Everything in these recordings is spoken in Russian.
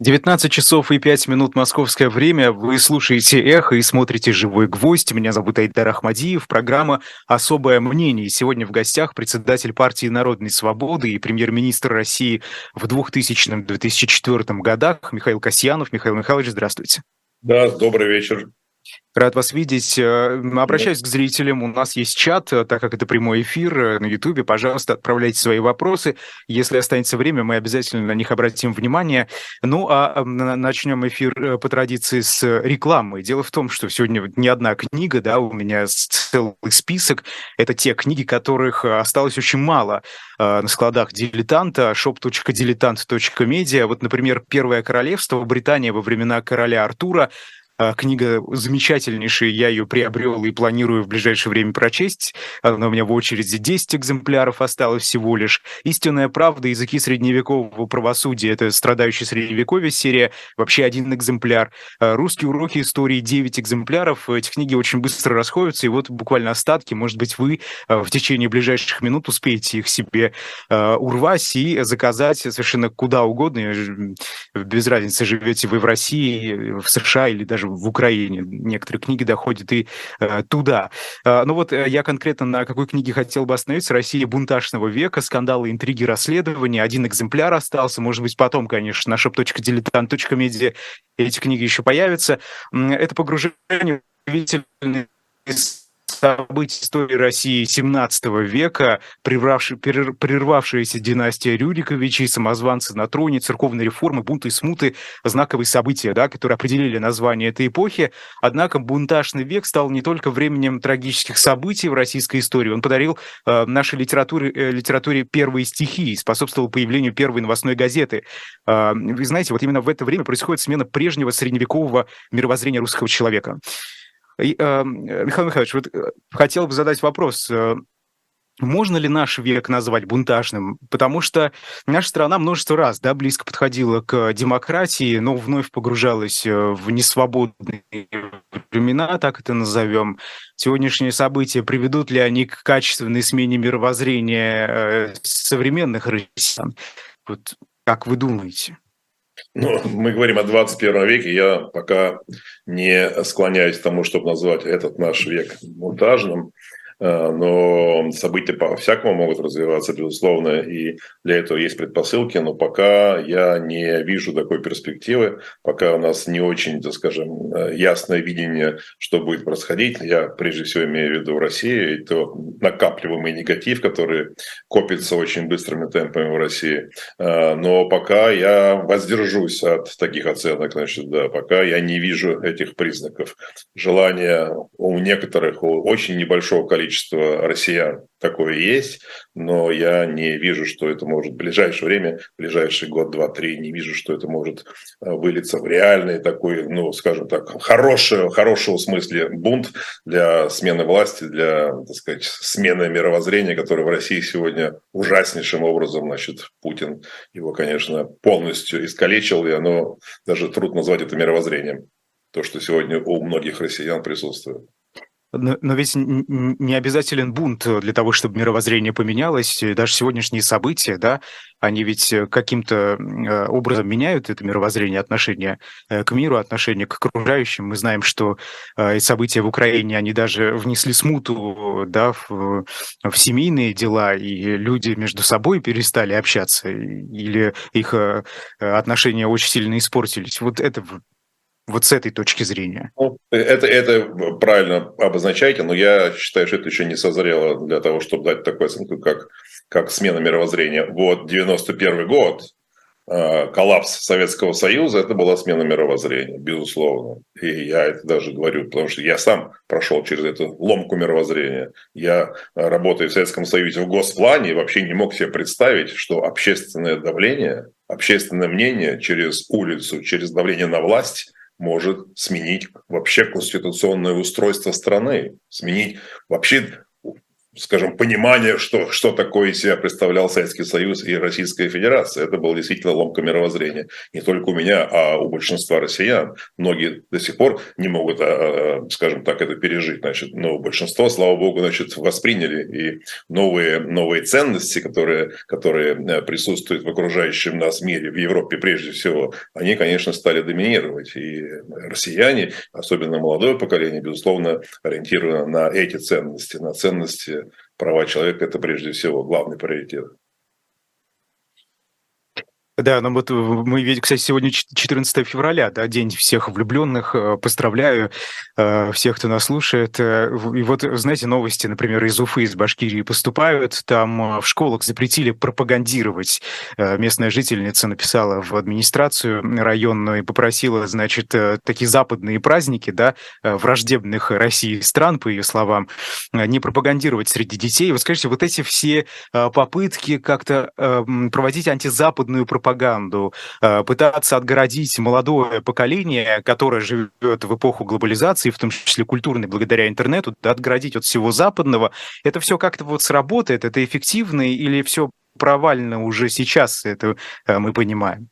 19 часов и 5 минут московское время. Вы слушаете «Эхо» и смотрите «Живой гвоздь». Меня зовут Айдар Ахмадиев. Программа «Особое мнение». Сегодня в гостях председатель партии Народной Свободы и премьер-министр России в 2000-2004 годах Михаил Касьянов. Михаил Михайлович, здравствуйте. Да, добрый вечер. Рад вас видеть. Э, обращаюсь к зрителям. У нас есть чат, э, так как это прямой эфир э, на YouTube. Пожалуйста, отправляйте свои вопросы. Если останется время, мы обязательно на них обратим внимание. Ну, а начнем эфир по традиции с рекламы. Дело в том, что сегодня не одна книга, да, у меня целый список. Это те книги, которых осталось очень мало на складах дилетанта, shop.diletant.media. Вот, например, «Первое королевство» Британия во времена короля Артура книга замечательнейшая, я ее приобрел и планирую в ближайшее время прочесть. Она у меня в очереди 10 экземпляров осталось всего лишь. «Истинная правда. Языки средневекового правосудия» — это «Страдающий средневековье» серия, вообще один экземпляр. А, «Русские уроки истории» — 9 экземпляров. Эти книги очень быстро расходятся, и вот буквально остатки. Может быть, вы а, в течение ближайших минут успеете их себе урвать и заказать совершенно куда угодно. Без разницы, живете вы в России, в США или даже даже в Украине некоторые книги доходят и э, туда. Э, ну вот э, я конкретно на какой книге хотел бы остановиться. «Россия бунтажного века. Скандалы, интриги, расследования». Один экземпляр остался. Может быть, потом, конечно, на shop.diletant.media эти книги еще появятся. Это погружение в событий истории России 17 века, прервавшаяся династия Рюриковичей, самозванцы на троне, церковные реформы, бунты и смуты, знаковые события, да, которые определили название этой эпохи. Однако бунтажный век стал не только временем трагических событий в российской истории, он подарил э, нашей литературе, э, литературе первые стихи, способствовал появлению первой новостной газеты. Э, вы знаете, вот именно в это время происходит смена прежнего средневекового мировоззрения русского человека. Э, Михаил Михайлович, вот э, хотел бы задать вопрос. Э, можно ли наш век назвать бунтажным? Потому что наша страна множество раз да, близко подходила к демократии, но вновь погружалась в несвободные времена, так это назовем. Сегодняшние события приведут ли они к качественной смене мировоззрения современных россиян? Вот как вы думаете? Ну, мы говорим о 21 веке, я пока не склоняюсь к тому, чтобы назвать этот наш век монтажным. Э, но события по-всякому могут развиваться, безусловно, и для этого есть предпосылки, но пока я не вижу такой перспективы, пока у нас не очень, так скажем, э, ясное видение, что будет происходить. Я прежде всего имею в виду в России, и то накапливаемый негатив, который копится очень быстрыми темпами в России. Э, но пока я воздержусь от таких оценок, значит, да, пока я не вижу этих признаков. Желание у некоторых, у очень небольшого количества количество россиян такое есть, но я не вижу, что это может в ближайшее время, в ближайший год, два, три, не вижу, что это может э, вылиться в реальный такой, ну, скажем так, хороший, хорошего смысле бунт для смены власти, для, так сказать, смены мировоззрения, которое в России сегодня ужаснейшим образом, значит, Путин его, конечно, полностью искалечил, и оно даже трудно назвать это мировоззрением, то, что сегодня у многих россиян присутствует. Но, но ведь не обязателен бунт для того, чтобы мировоззрение поменялось. Даже сегодняшние события, да, они ведь э, каким-то э, образом меняют это мировоззрение, отношение э, к миру, отношение к окружающим. Мы знаем, что события в Украине, они даже внесли смуту да, в, в семейные дела, и люди между собой перестали общаться, или их отношения очень сильно испортились. Вот это вот с этой точки зрения? Ну, это, это правильно обозначаете, но я считаю, что это еще не созрело для того, чтобы дать такую оценку, как, как смена мировоззрения. Вот 91 год, э, коллапс Советского Союза, это была смена мировоззрения, безусловно. И я это даже говорю, потому что я сам прошел через эту ломку мировоззрения. Я, работаю в Советском Союзе в госплане, и вообще не мог себе представить, что общественное давление, общественное мнение через улицу, через давление на власть может сменить вообще конституционное устройство страны, сменить вообще скажем, понимание, что, что такое из себя представлял Советский Союз и Российская Федерация. Это было действительно ломка мировоззрения. Не только у меня, а у большинства россиян. Многие до сих пор не могут, а, а, скажем так, это пережить. Значит, но большинство, слава богу, значит, восприняли и новые, новые ценности, которые, которые э, присутствуют в окружающем нас мире, в Европе прежде всего, они, конечно, стали доминировать. И россияне, особенно молодое поколение, безусловно, ориентировано на эти ценности, на ценности права человека – это прежде всего главный приоритет. Да, ну вот мы видим, кстати, сегодня 14 февраля, да, день всех влюбленных. Э, поздравляю э, всех, кто нас слушает. Э, и вот, знаете, новости, например, из Уфы, из Башкирии поступают. Там в школах запретили пропагандировать. Местная жительница написала в администрацию районную и попросила, значит, такие западные праздники, да, враждебных России стран, по ее словам, не пропагандировать среди детей. Вот скажите, вот эти все попытки как-то проводить антизападную пропаганду пропаганду, э, пытаться отгородить молодое поколение, которое живет в эпоху глобализации, в том числе культурной, благодаря интернету, отгородить от всего западного, это все как-то вот сработает, это эффективно или все провально уже сейчас, это э, мы понимаем?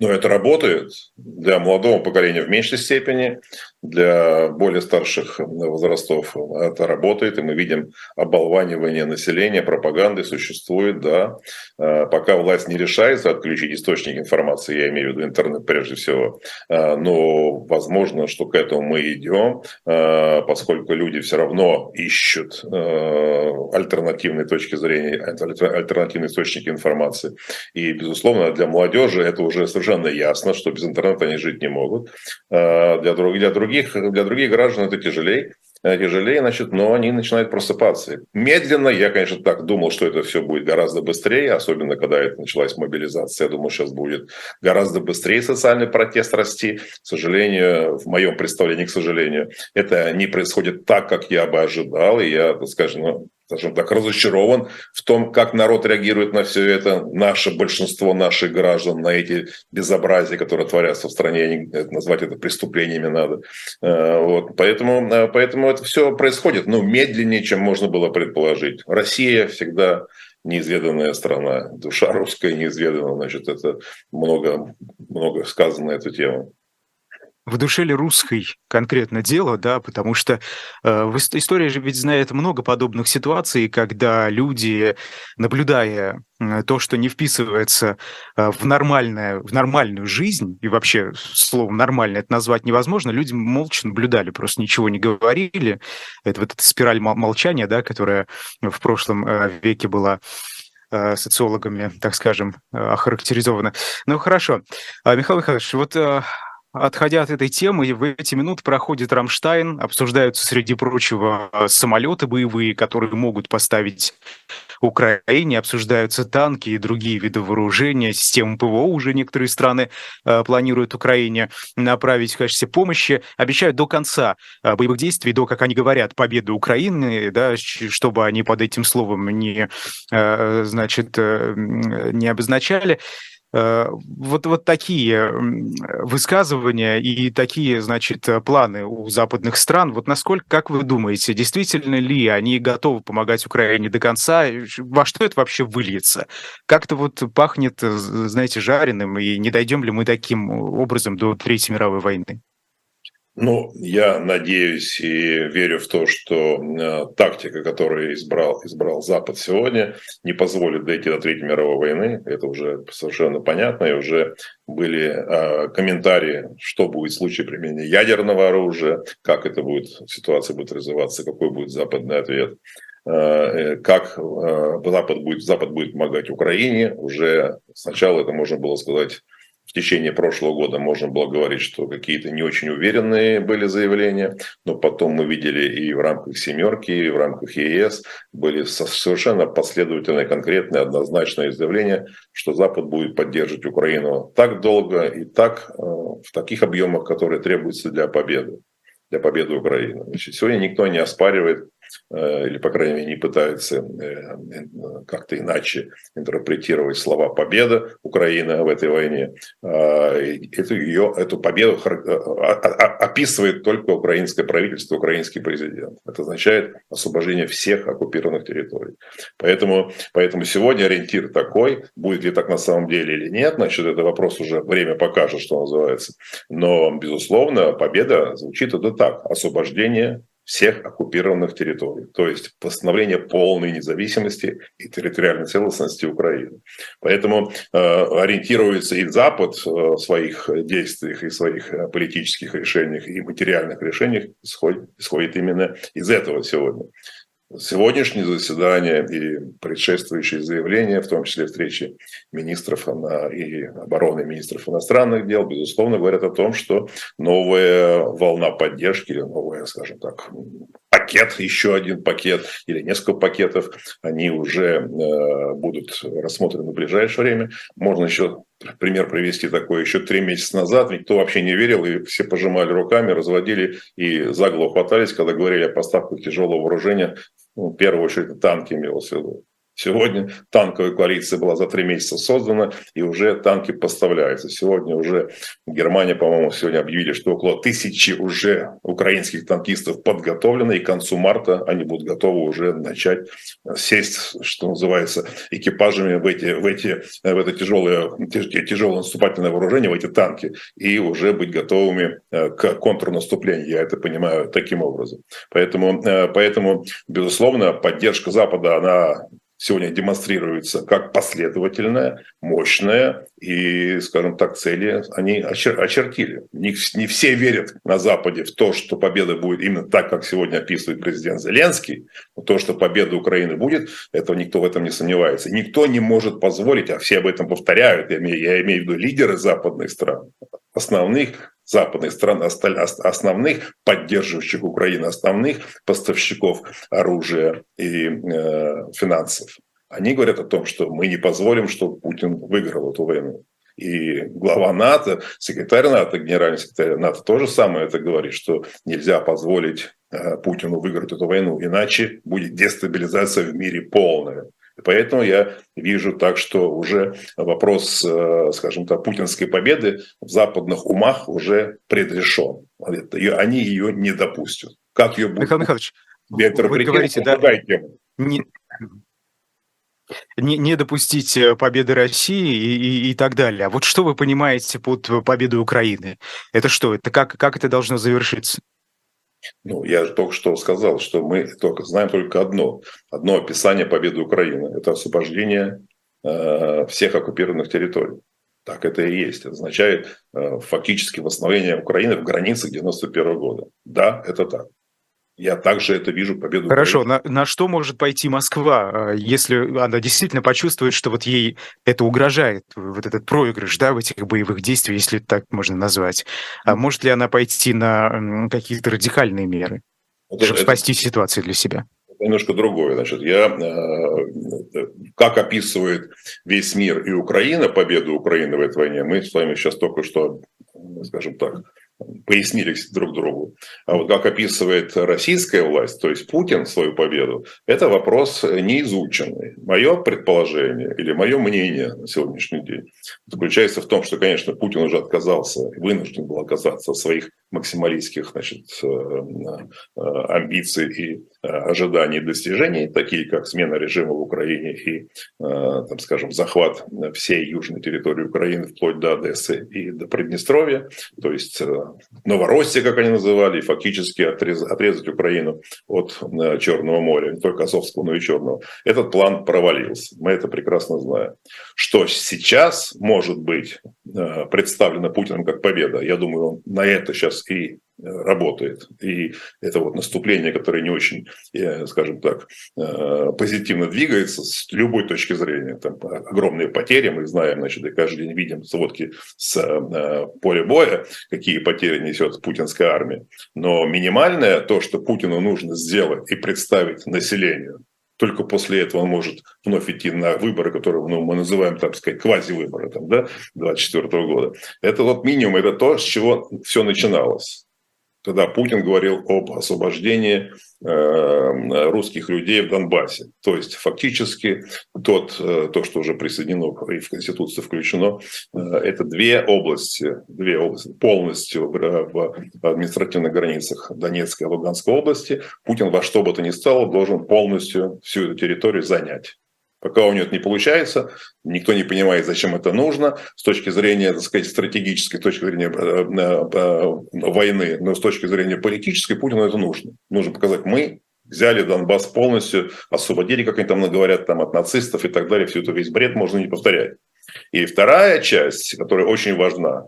Но это работает для молодого поколения в меньшей степени, для более старших возрастов это работает, и мы видим оболванивание населения, пропаганды существует, да. А, пока власть не решается отключить источник информации, я имею в виду интернет прежде всего, а, но возможно, что к этому мы идем, а, поскольку люди все равно ищут альтернативные точки зрения, альтернативные источники информации. И, безусловно, для молодежи это уже совершенно ясно, что без интернета они жить не могут. Для других, для других других, для других граждан это тяжелее, э, тяжелее, значит, но они начинают просыпаться. Медленно, я, конечно, так думал, что это все будет гораздо быстрее, особенно когда это началась мобилизация. Я думал, сейчас будет гораздо быстрее социальный протест расти. К сожалению, в моем представлении, к сожалению, это не происходит так, как я бы ожидал. И я, так скажем, ну, скажем так, разочарован в том, как народ реагирует на все это. Наше большинство наших граждан на эти безобразия, которые творятся в стране, назвать это преступлениями надо. Э, вот. Поэтому, э, поэтому это все происходит ну, медленнее, чем можно было предположить. Россия всегда неизведанная страна, душа русская неизведана, значит, это много, много сказано на эту тему в душе ли русской конкретно дело, да, потому что э, история же ведь знает много подобных ситуаций, когда люди, наблюдая то, что не вписывается э, в, нормальное, в нормальную жизнь, и вообще словом «нормально» это назвать невозможно, люди молча наблюдали, просто ничего не говорили. Это вот эта спираль молчания, да, которая в прошлом э, веке была э, социологами, так скажем, охарактеризована. Ну, хорошо. А, Михаил Михайлович, вот Отходя от этой темы, в эти минуты проходит Рамштайн, обсуждаются, среди прочего, самолеты боевые, которые могут поставить Украине, обсуждаются танки и другие виды вооружения, системы ПВО уже некоторые страны э, планируют Украине направить в качестве помощи, обещают до конца э, боевых действий, до, как они говорят, победы Украины, да, чтобы они под этим словом не, э, значит, э, не обозначали. Э, вот, вот такие высказывания и такие, значит, планы у западных стран, вот насколько, как вы думаете, действительно ли они готовы помогать Украине до конца? Во что это вообще выльется? Как-то вот пахнет, знаете, жареным, и не дойдем ли мы таким образом до Третьей мировой войны? Ну, я надеюсь и верю в то, что э, тактика, которую избрал, избрал Запад сегодня, не позволит дойти до Третьей мировой войны. Это уже совершенно понятно. И уже были э, комментарии, что будет в случае применения ядерного оружия, как это будет, ситуация будет развиваться, какой будет западный ответ э, э, как Запад будет, Запад будет помогать Украине. Уже сначала это можно было сказать в течение прошлого года можно было говорить, что какие-то не очень уверенные были заявления, но потом мы видели и в рамках «семерки», и в рамках ЕС были совершенно последовательные, конкретные, однозначные заявления, что Запад будет поддерживать Украину так долго и так э, в таких объемах, которые требуются для победы, для победы Украины. Значит, сегодня никто не оспаривает или, по крайней мере, не пытаются как-то иначе интерпретировать слова «победа» Украины в этой войне. Эту, ее, эту победу описывает только украинское правительство, украинский президент. Это означает освобождение всех оккупированных территорий. Поэтому, поэтому сегодня ориентир такой, будет ли так на самом деле или нет, значит, это вопрос уже время покажет, что называется. Но, безусловно, победа звучит это так. Освобождение всех оккупированных территорий, то есть восстановление полной независимости и территориальной целостности Украины. Поэтому э, ориентируется и Запад э, в своих действиях и своих э, политических решениях и материальных решениях исходит, исходит именно из этого сегодня сегодняшнее заседание и предшествующие заявления, в том числе встречи министров и обороны министров иностранных дел, безусловно, говорят о том, что новая волна поддержки или новая, скажем так, пакет, еще один пакет или несколько пакетов, они уже э, будут рассмотрены в ближайшее время. Можно еще пример привести такой. Еще три месяца назад никто вообще не верил, и все пожимали руками, разводили и за голову хватались, когда говорили о поставках тяжелого вооружения, ну, в первую очередь танки имелось в виду. Сегодня танковая коалиция была за три месяца создана, и уже танки поставляются. Сегодня уже Германия, по-моему, сегодня объявили, что около тысячи уже украинских танкистов подготовлено, и к концу марта они будут готовы уже начать сесть, что называется, экипажами в, эти, в, эти, в это тяжелое, тяжелое наступательное вооружение, в эти танки, и уже быть готовыми э, к контрнаступлению. Я это понимаю таким образом. Поэтому, э, поэтому безусловно, поддержка Запада, она сегодня демонстрируется как последовательная, мощная, и, скажем так, цели они очертили. Не, не все верят на Западе в то, что победа будет именно так, как сегодня описывает президент Зеленский. Но то, что победа Украины будет, этого никто в этом не сомневается. Никто не может позволить, а все об этом повторяют, я имею, я имею в виду лидеры западных стран, основных западных стран, основных поддерживающих Украину, основных поставщиков оружия и э, финансов. Они говорят о том, что мы не позволим, чтобы Путин выиграл эту войну. И глава НАТО, секретарь НАТО, генеральный секретарь НАТО тоже самое это говорит, что нельзя позволить э, Путину выиграть эту войну, иначе будет дестабилизация в мире полная. Поэтому я вижу так, что уже вопрос, э, скажем так, путинской победы в западных умах уже предрешен. Они ее не допустят. Как ее будет? Михаил Михайлович, вы говорите, да, не, не, не допустить э, победы России и, и, и так далее. А вот что вы понимаете под победой Украины? Это что? Это как, как это должно завершиться? Ну, я только что сказал, что мы только знаем только одно. Одно описание победы Украины. Это освобождение э, всех оккупированных территорий. Так это и есть. Это означает э, фактически восстановление Украины в границах 91 года. Да, это так. Я также это вижу победу. Хорошо, на, на что может пойти Москва, э, если она действительно почувствует, что вот ей это угрожает, вот этот проигрыш, да, в этих боевых действиях, если так можно назвать. А может ли она пойти на какие-то радикальные меры, это, чтобы это, спасти ситуацию для себя? немножко другое. Значит, я, э, как описывает весь мир и Украина, победу Украины в этой войне, мы с вами сейчас только что, скажем так, пояснили друг другу. А вот как описывает российская власть, то есть Путин свою победу, это вопрос неизученный. Мое предположение или мое мнение на сегодняшний день заключается в том, что, конечно, Путин уже отказался, вынужден был отказаться от своих максималистских значит, э, э, амбиций и ожиданий и достижений, такие как смена режима в Украине и, там, скажем, захват всей южной территории Украины вплоть до Одессы и до Приднестровья, то есть Новороссия, как они называли, и фактически отрез, отрезать Украину от Черного моря, не только Азовского, но и Черного. Этот план провалился, мы это прекрасно знаем. Что сейчас может быть представлено Путиным как победа, я думаю, он на это сейчас и э, работает. И это вот наступление, которое не очень, э, скажем так, э, позитивно двигается с любой точки зрения. Там огромные потери, мы знаем, значит, и каждый день видим сводки с поля боя, какие потери несет путинская армия. Но минимальное то, что Путину нужно сделать и представить населению, только после этого он может вновь идти на выборы, которые ну, мы называем, так сказать, квази-выборы там, да, 24 года. Это вот минимум, это то, с чего все начиналось. Когда Путин говорил об освобождении э, русских людей в Донбассе. То есть фактически тот, э, то, что уже присоединено и в Конституцию включено, э, это две области, две области полностью в административных границах Донецкой и Луганской области. Путин во что бы то ни стало должен полностью всю эту территорию занять. Пока у него это не получается, никто не понимает, зачем это нужно с точки зрения, так сказать, стратегической, с точки зрения э, э, э, войны, но с точки зрения политической Путину это нужно. Нужно показать, мы взяли Донбасс полностью, освободили, как они там говорят, там, от нацистов и так далее, все это весь бред можно не повторять. И вторая часть, которая очень важна,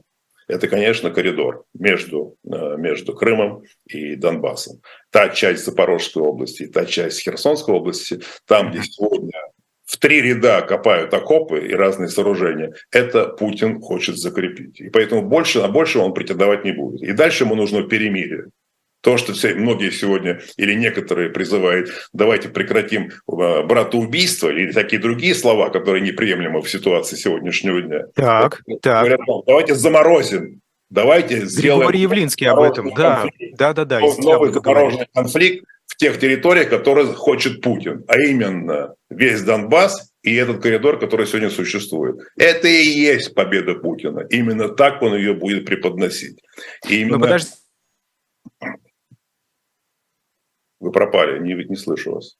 это, конечно, коридор между, между Крымом и Донбассом. Та часть Запорожской области, та часть Херсонской области, там, где сегодня в три ряда копают окопы и разные сооружения, это Путин хочет закрепить. И поэтому больше, на больше он претендовать не будет. И дальше ему нужно перемирие. То, что все, многие сегодня или некоторые призывают, давайте прекратим э, братоубийство или такие другие слова, которые неприемлемы в ситуации сегодняшнего дня. Так, вот, так. Говорят, давайте заморозим, давайте сделаем... Григорий Явлинский об этом, да, да, да, да. Новый замороженный конфликт, тех территориях, которые хочет Путин, а именно весь Донбасс и этот коридор, который сегодня существует. Это и есть победа Путина. Именно так он ее будет преподносить. И именно... Но подожди. Вы пропали, не, не слышу вас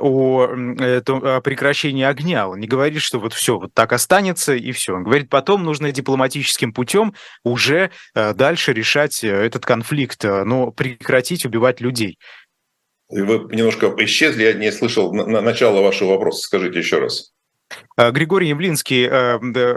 о, о прекращении огня. Он не говорит, что вот все, вот так останется и все. Он говорит, потом нужно дипломатическим путем уже э, дальше решать э, этот конфликт, э, но прекратить убивать людей. Вы немножко исчезли, я не слышал начала вашего вопроса. Скажите еще раз. Э, Григорий Явлинский э,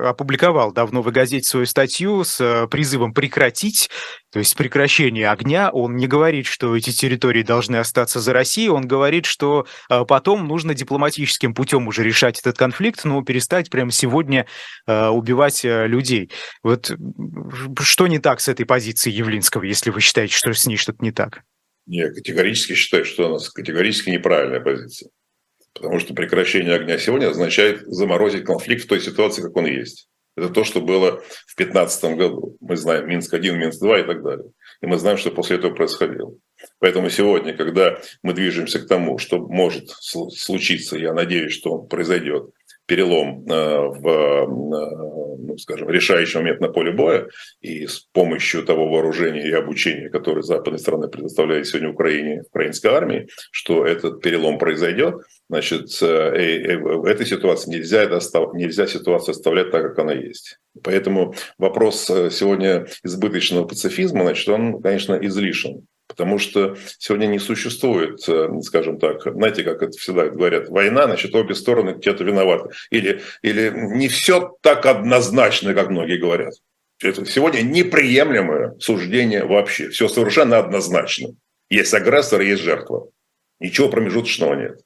опубликовал давно в газете свою статью с э, призывом прекратить, то есть прекращение огня. Он не говорит, что эти территории должны остаться за Россией, он говорит, что потом нужно дипломатическим путем уже решать этот конфликт, но перестать прямо сегодня убивать людей. Вот что не так с этой позицией Явлинского, если вы считаете, что с ней что-то не так? Я категорически считаю, что у нас категорически неправильная позиция. Потому что прекращение огня сегодня означает заморозить конфликт в той ситуации, как он есть. Это то, что было в 2015 году. Мы знаем Минск-1, Минск-2 и так далее. И мы знаем, что после этого происходило. Поэтому сегодня, когда мы движемся к тому, что может случиться, я надеюсь, что он произойдет, перелом э, в, э, ну, скажем, решающий момент на поле боя, и с помощью того вооружения и обучения, которое западные страны предоставляют сегодня Украине, украинской армии, что этот перелом произойдет, значит, э, в этой ситуации нельзя, это остав... нельзя ситуацию оставлять так, как она есть. Поэтому вопрос сегодня избыточного пацифизма, значит, он, конечно, излишен. Потому что сегодня не существует, э, скажем так, знаете, как это всегда говорят, война, значит, обе стороны где-то виноваты. Или, или не все так однозначно, как многие говорят. Это сегодня неприемлемое суждение вообще. Все совершенно однозначно. Есть агрессор, есть жертва. Ничего промежуточного нет.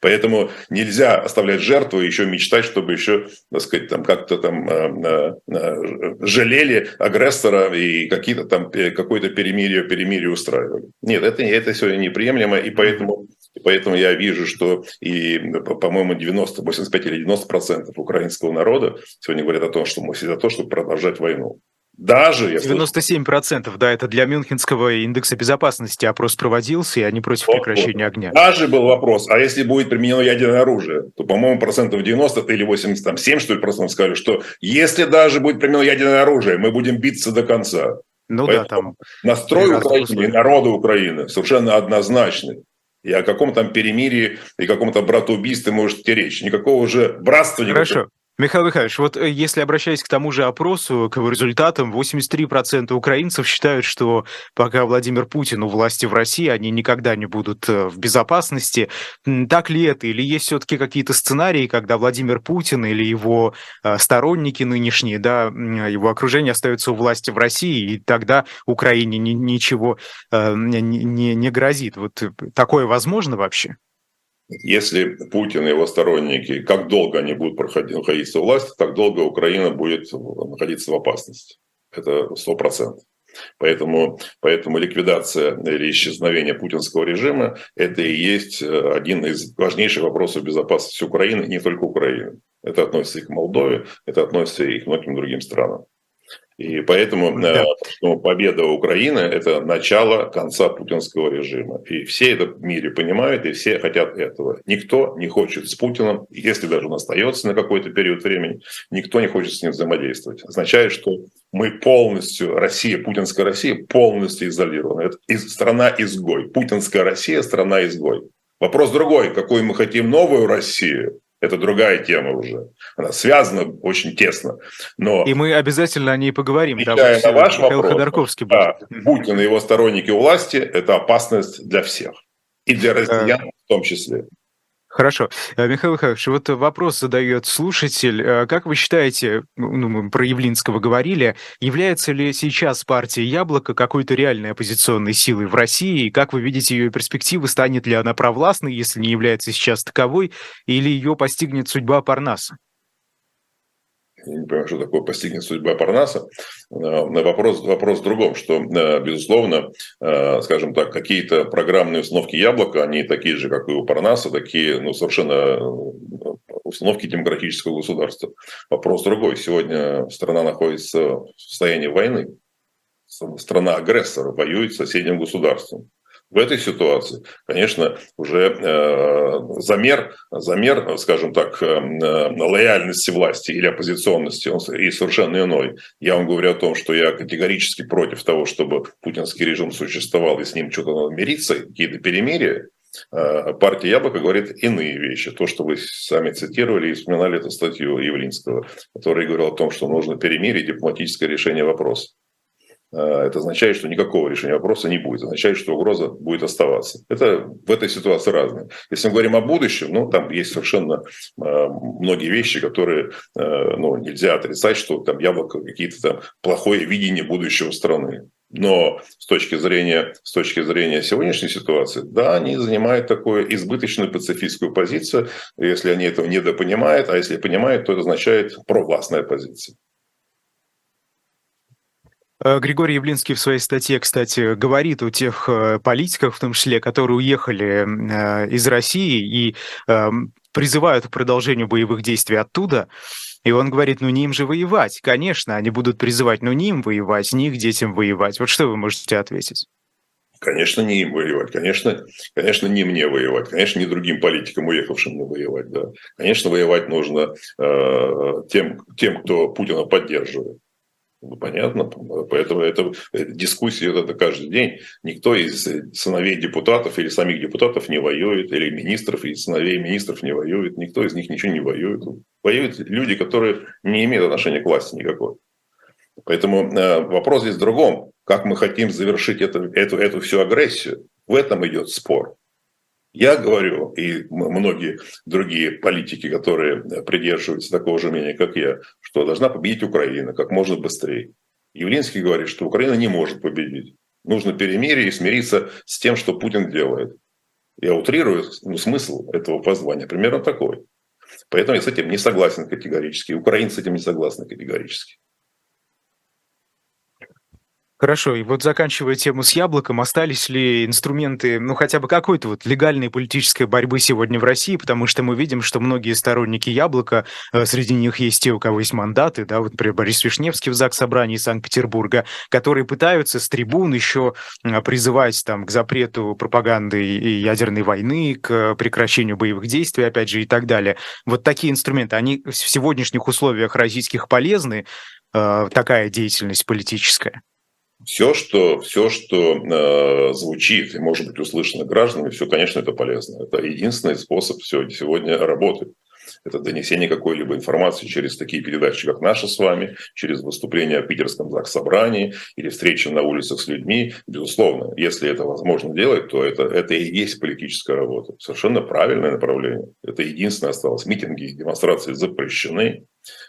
Поэтому нельзя оставлять жертву и еще мечтать, чтобы еще, так сказать, там как-то там э, э, э, жалели агрессора и какие-то там какое-то перемирие, перемирие устраивали. Нет, это, это сегодня неприемлемо, и поэтому, и поэтому я вижу, что и, по-моему, 90, 85 или 90 процентов украинского народа сегодня говорят о том, что мы все за то, чтобы продолжать войну. Даже если... 97%, да, это для Мюнхенского индекса безопасности опрос проводился, и они против вот, прекращения огня. Даже был вопрос, а если будет применено ядерное оружие, то, по-моему, процентов 90 или 87, что ли, процентов сказали, что если даже будет применено ядерное оружие, мы будем биться до конца. Ну Поэтому да, там... Настрой Украины и народа Украины совершенно однозначный. И о каком там перемирии и каком-то братоубийстве может идти речь. Никакого уже братства... Хорошо. Никакого. Михаил Михайлович, вот э, если обращаясь к тому же опросу, к его результатам, 83% украинцев считают, что пока Владимир Путин у власти в России, они никогда не будут э, в безопасности. Так ли это? Или есть все-таки какие-то сценарии, когда Владимир Путин или его э, сторонники нынешние, да, его окружение остаются у власти в России, и тогда Украине ничего не, не, не грозит? Вот такое возможно вообще? Если Путин и его сторонники, как долго они будут проходить, находиться у власти, так долго Украина будет находиться в опасности. Это сто процентов. Поэтому, поэтому ликвидация или исчезновение путинского режима – это и есть э, один из важнейших вопросов безопасности Украины, не только Украины. Это относится и к Молдове, это относится и к многим другим странам. И поэтому да. э, победа Украины – это начало конца путинского режима. И все это в мире понимают, и все хотят этого. Никто не хочет с Путиным, если даже он остается на какой-то период времени, никто не хочет с ним взаимодействовать. Означает, что мы полностью, Россия, путинская Россия полностью изолирована. Это страна-изгой. Путинская Россия – страна-изгой. Вопрос другой, какую мы хотим новую Россию, это другая тема уже. Она связана очень тесно. Но и мы обязательно о ней поговорим. Отвечая на ваш Михаил вопрос, Ходорковский да, Путин и его сторонники у власти – это опасность для всех. И для россиян в том числе. Хорошо. Э, Михаил Михайлович, вот вопрос задает слушатель. Э, как вы считаете, ну, мы про Явлинского говорили, является ли сейчас партия «Яблоко» какой-то реальной оппозиционной силой в России? И как вы видите ее перспективы? Станет ли она провластной, если не является сейчас таковой? Или ее постигнет судьба Парнаса? Я не понимаю, что такое постигнет судьба Парнаса. Э, вопрос, вопрос в другом, что, э, безусловно, э, скажем так, какие-то программные установки Яблока, они такие же, как и у Парнаса, такие ну, совершенно установки демократического государства. Вопрос другой. Сегодня страна находится в состоянии войны. Страна-агрессор воюет с соседним государством. В этой ситуации, конечно, уже э, замер, замер, скажем так, э, лояльности власти или оппозиционности, он и совершенно иной. Я вам говорю о том, что я категорически против того, чтобы путинский режим существовал и с ним что-то надо мириться, какие-то перемирия. Э, партия Яблоко говорит иные вещи. То, что вы сами цитировали и вспоминали эту статью Явлинского, который говорил о том, что нужно перемирие, дипломатическое решение вопроса. Э, это означает, что никакого решения вопроса не будет. Означает, что угроза будет оставаться. Это в этой ситуации разное. Если мы говорим о будущем, ну, там есть совершенно э, многие вещи, которые э, ну, нельзя отрицать, что там яблоко какие-то там плохое видение будущего страны. Но с точки зрения, с точки зрения сегодняшней ситуации, да, они занимают такую избыточную пацифистскую позицию, если они этого недопонимают, а если понимают, то это означает провластная позиция. Э, Григорий Явлинский в своей статье, кстати, говорит о тех э, политиках, в том числе, которые уехали э, из России и эм, призывают к продолжению боевых действий оттуда. И он говорит, ну не им же воевать. Конечно, они будут призывать, но не им воевать, не их детям воевать. Вот что вы можете ответить? Конечно, не им воевать, конечно, конечно, не мне воевать, конечно, не другим политикам, уехавшим не воевать, да. Конечно, воевать нужно э, тем, тем, кто Путина поддерживает. Ну, понятно. Поэтому это дискуссия это каждый день. Никто из сыновей депутатов или самих депутатов не воюет, или министров, или сыновей министров не воюет. Никто из них ничего не воюет. Воюют люди, которые не имеют отношения к власти никакой. Поэтому э, вопрос здесь в другом. Как мы хотим завершить эту, эту, эту всю агрессию? В этом идет спор. Я говорю, и многие другие политики, которые придерживаются такого же мнения, как я, что должна победить Украина как можно быстрее. Явлинский говорит, что Украина не может победить. Нужно перемирие и смириться с тем, что Путин делает. Я утрирую ну, смысл этого позвания. Примерно такой. Поэтому я с этим не согласен категорически. Украинцы с этим не согласны категорически. Хорошо, и вот заканчивая тему с яблоком, остались ли инструменты, ну хотя бы какой-то вот легальной политической борьбы сегодня в России, потому что мы видим, что многие сторонники яблока, э, среди них есть те, у кого есть мандаты, да, вот, например, Борис Вишневский в ЗАГС собрании Санкт-Петербурга, которые пытаются с трибун еще призывать там к запрету пропаганды и ядерной войны, к прекращению боевых действий, опять же, и так далее. Вот такие инструменты, они в сегодняшних условиях российских полезны, э, такая деятельность политическая? Все, что, все, что э, звучит и может быть услышано гражданами, все, конечно, это полезно. Это единственный способ сегодня работать. Это донесение какой-либо информации через такие передачи, как наша с вами, через выступление в Питерском собрании или встречи на улицах с людьми. Безусловно, если это возможно делать, то это, это и есть политическая работа. Совершенно правильное направление. Это единственное осталось. Митинги и демонстрации запрещены.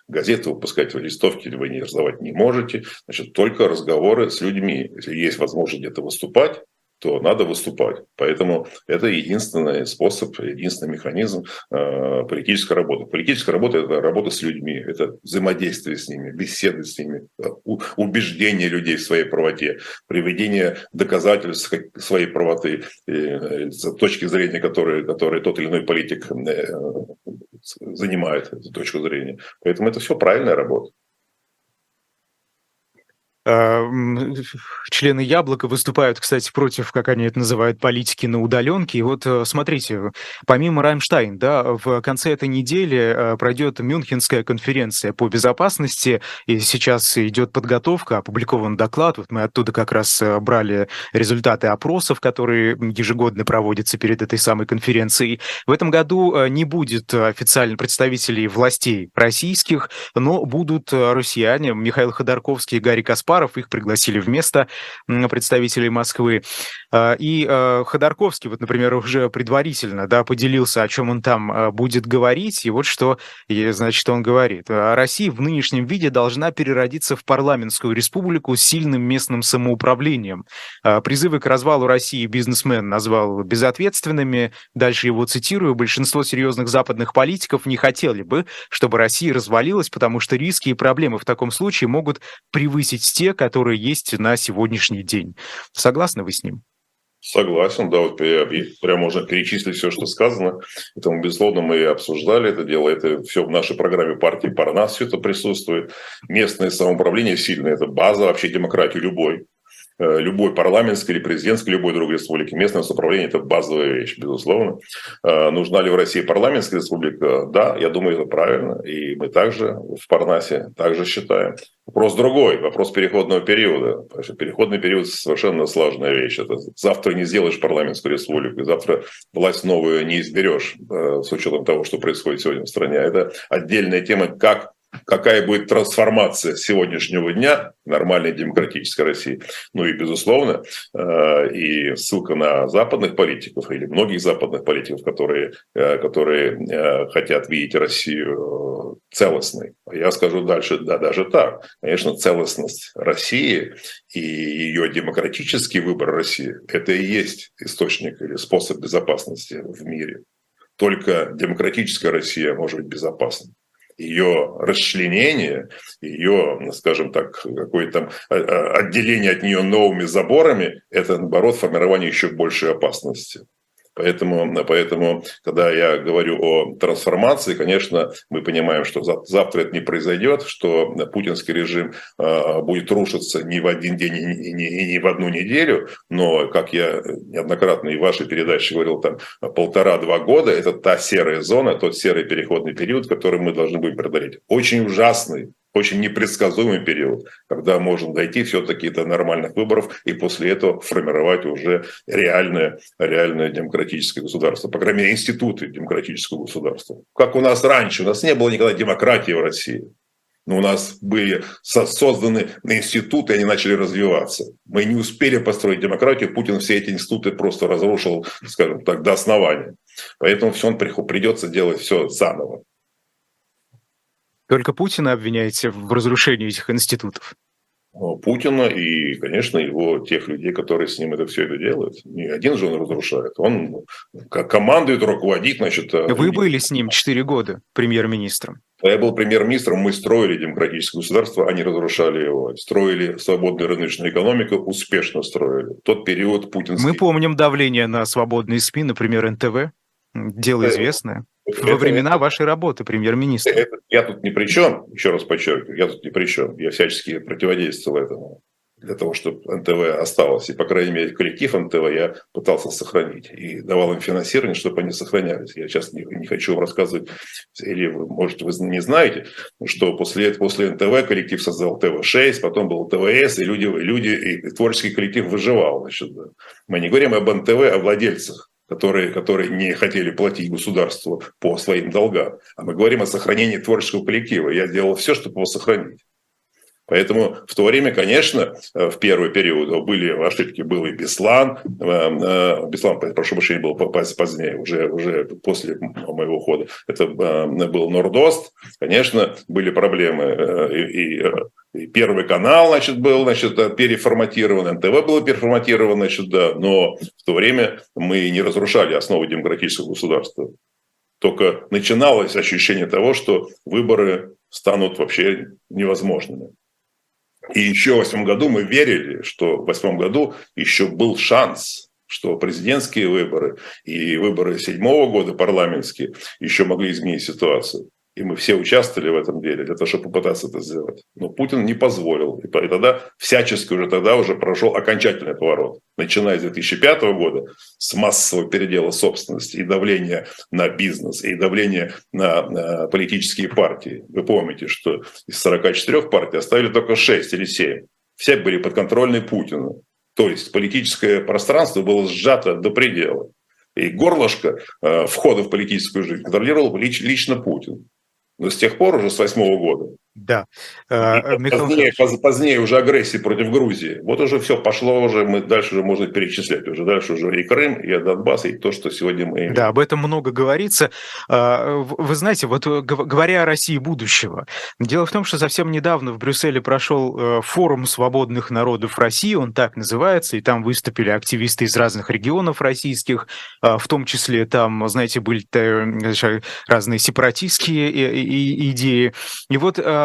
Газеты выпускать в листовке вы не раздавать не можете. Значит, только разговоры с людьми. Если есть возможность где-то выступать, то надо выступать. Поэтому это единственный способ, единственный механизм э, политической работы. Политическая работа – это работа с людьми, это взаимодействие с ними, беседы с ними, э, убеждение людей в своей правоте, приведение доказательств своей правоты э, с точки зрения, которой, которой тот или иной политик занимает эту точку зрения. Поэтому это все правильная работа. Э, члены Яблока выступают, кстати, против, как они это называют, политики на удаленке. И вот э, смотрите, помимо Раймштайн, да, в конце этой недели э, пройдет Мюнхенская конференция по безопасности, и сейчас идет подготовка, опубликован доклад. Вот мы оттуда как раз брали результаты опросов, которые ежегодно проводятся перед этой самой конференцией. В этом году не будет официально представителей властей российских, но будут россияне Михаил Ходорковский и Гарри Каспар Каспаров, их пригласили вместо представителей Москвы. А, и а, Ходорковский, вот, например, уже предварительно да, поделился, о чем он там а, будет говорить, и вот что, значит, он говорит. Россия в нынешнем виде должна переродиться в парламентскую республику с сильным местным самоуправлением. Призывы к развалу России бизнесмен назвал безответственными. Дальше его цитирую. Большинство серьезных западных политиков не хотели бы, чтобы Россия развалилась, потому что риски и проблемы в таком случае могут превысить те, которые есть на сегодняшний день. Согласны вы с ним? Согласен, да, вот прям можно перечислить все, что сказано. Поэтому, безусловно, мы обсуждали это дело. Это все в нашей программе партии Парнас все это присутствует. Местное самоуправление сильное, это база вообще демократии любой. Э, любой парламентской или президентской, любой другой республики. Местное самоуправление – это базовая вещь, безусловно. Э, нужна ли в России парламентская республика? Да, я думаю, это правильно. И мы также в Парнасе также считаем. Вопрос другой, вопрос переходного периода. Что переходный период – совершенно сложная вещь. Это завтра не сделаешь парламентскую республику, завтра власть новую не изберешь э, с учетом того, что происходит сегодня в стране. Это отдельная тема, как какая будет трансформация сегодняшнего дня нормальной демократической России. Ну и, безусловно, э, и ссылка на западных политиков или многих западных политиков, которые, э, которые э, хотят видеть Россию целостной. Я скажу дальше, да, даже так. Конечно, целостность России и ее демократический выбор России – это и есть источник или способ безопасности в мире. Только демократическая Россия может быть безопасной ее расчленение, ее, скажем так, какое-то э, э, отделение от нее новыми заборами, это, наоборот, формирование еще большей опасности. Поэтому, поэтому, когда я говорю о трансформации, конечно, мы понимаем, что завтра это не произойдет, что путинский режим а, будет рушиться не в один день и не, не в одну неделю, но, как я неоднократно и в вашей передаче говорил, там полтора-два года – это та серая зона, тот серый переходный период, который мы должны будем преодолеть. Очень ужасный, очень непредсказуемый период, когда можно дойти все-таки до нормальных выборов и после этого формировать уже реальное, реальное демократическое государство, по крайней мере, институты демократического государства. Как у нас раньше, у нас не было никогда демократии в России. Но у нас были созданы институты, и они начали развиваться. Мы не успели построить демократию, Путин все эти институты просто разрушил, скажем так, до основания. Поэтому все он придется делать все заново. Только Путина обвиняете в разрушении этих институтов? Путина и, конечно, его тех людей, которые с ним это все это делают. Не один же он разрушает, он командует, руководит, значит... Э, Вы были с ним 4 года премьер-министром. Я был премьер-министром, мы строили демократическое государство, они разрушали его. Строили свободную рыночную экономику, успешно строили. Тот период путинский... Мы помним давление на свободные СМИ, например, НТВ. Дело известное. Во времена вашей работы премьер-министра. Я тут ни при чем, еще раз подчеркиваю, я тут ни при чем. Я всячески противодействовал этому для того, чтобы НТВ осталось. И, по крайней мере, коллектив НТВ я пытался сохранить. И давал им финансирование, чтобы они сохранялись. Я сейчас не, не хочу вам рассказывать, или, может, вы не знаете, что после, после НТВ коллектив создал ТВ-6, потом был ТВС, и люди, люди и творческий коллектив выживал. Значит, мы не говорим об НТВ, о владельцах которые, которые не хотели платить государству по своим долгам. А мы говорим о сохранении творческого коллектива. Я делал все, чтобы его сохранить. Поэтому в то время, конечно, э, в первый период были ошибки, был и Беслан, э, э, Беслан, прошу прощения, был позднее, уже, уже после моего ухода, это был Нордост, конечно, были проблемы, и, и Первый канал, значит, был, значит, переформатирован, НТВ было переформатировано, значит, да, но в то время мы не разрушали основы демократического государства. Только начиналось ощущение того, что выборы станут вообще невозможными. И еще в восьмом году мы верили, что в восьмом году еще был шанс, что президентские выборы и выборы седьмого года парламентские еще могли изменить ситуацию. И мы все участвовали в этом деле для того, чтобы попытаться это сделать. Но Путин не позволил. И тогда всячески уже тогда уже прошел окончательный поворот. Начиная с 2005 года, с массового передела собственности и давления на бизнес, и давления на, на политические партии. Вы помните, что из 44 партий оставили только 6 или 7. Все были подконтрольны Путину. То есть политическое пространство было сжато до предела. И горлышко э, входа в политическую жизнь контролировал лич, лично Путин. Но с тех пор, уже с восьмого года, да. Э, Михаил позднее, позднее уже агрессии против Грузии. Вот уже все пошло уже, мы дальше уже можно перечислять. Уже дальше уже и Крым, и Донбасс, и то, что сегодня мы имеем. Да, об этом много говорится. А, вы знаете, вот э, говоря о России будущего, дело в том, что совсем недавно в Брюсселе прошел э, форум свободных народов России, он так называется, и там выступили активисты из разных регионов российских, а, в том числе там, знаете, были разные сепаратистские идеи. И вот а, а,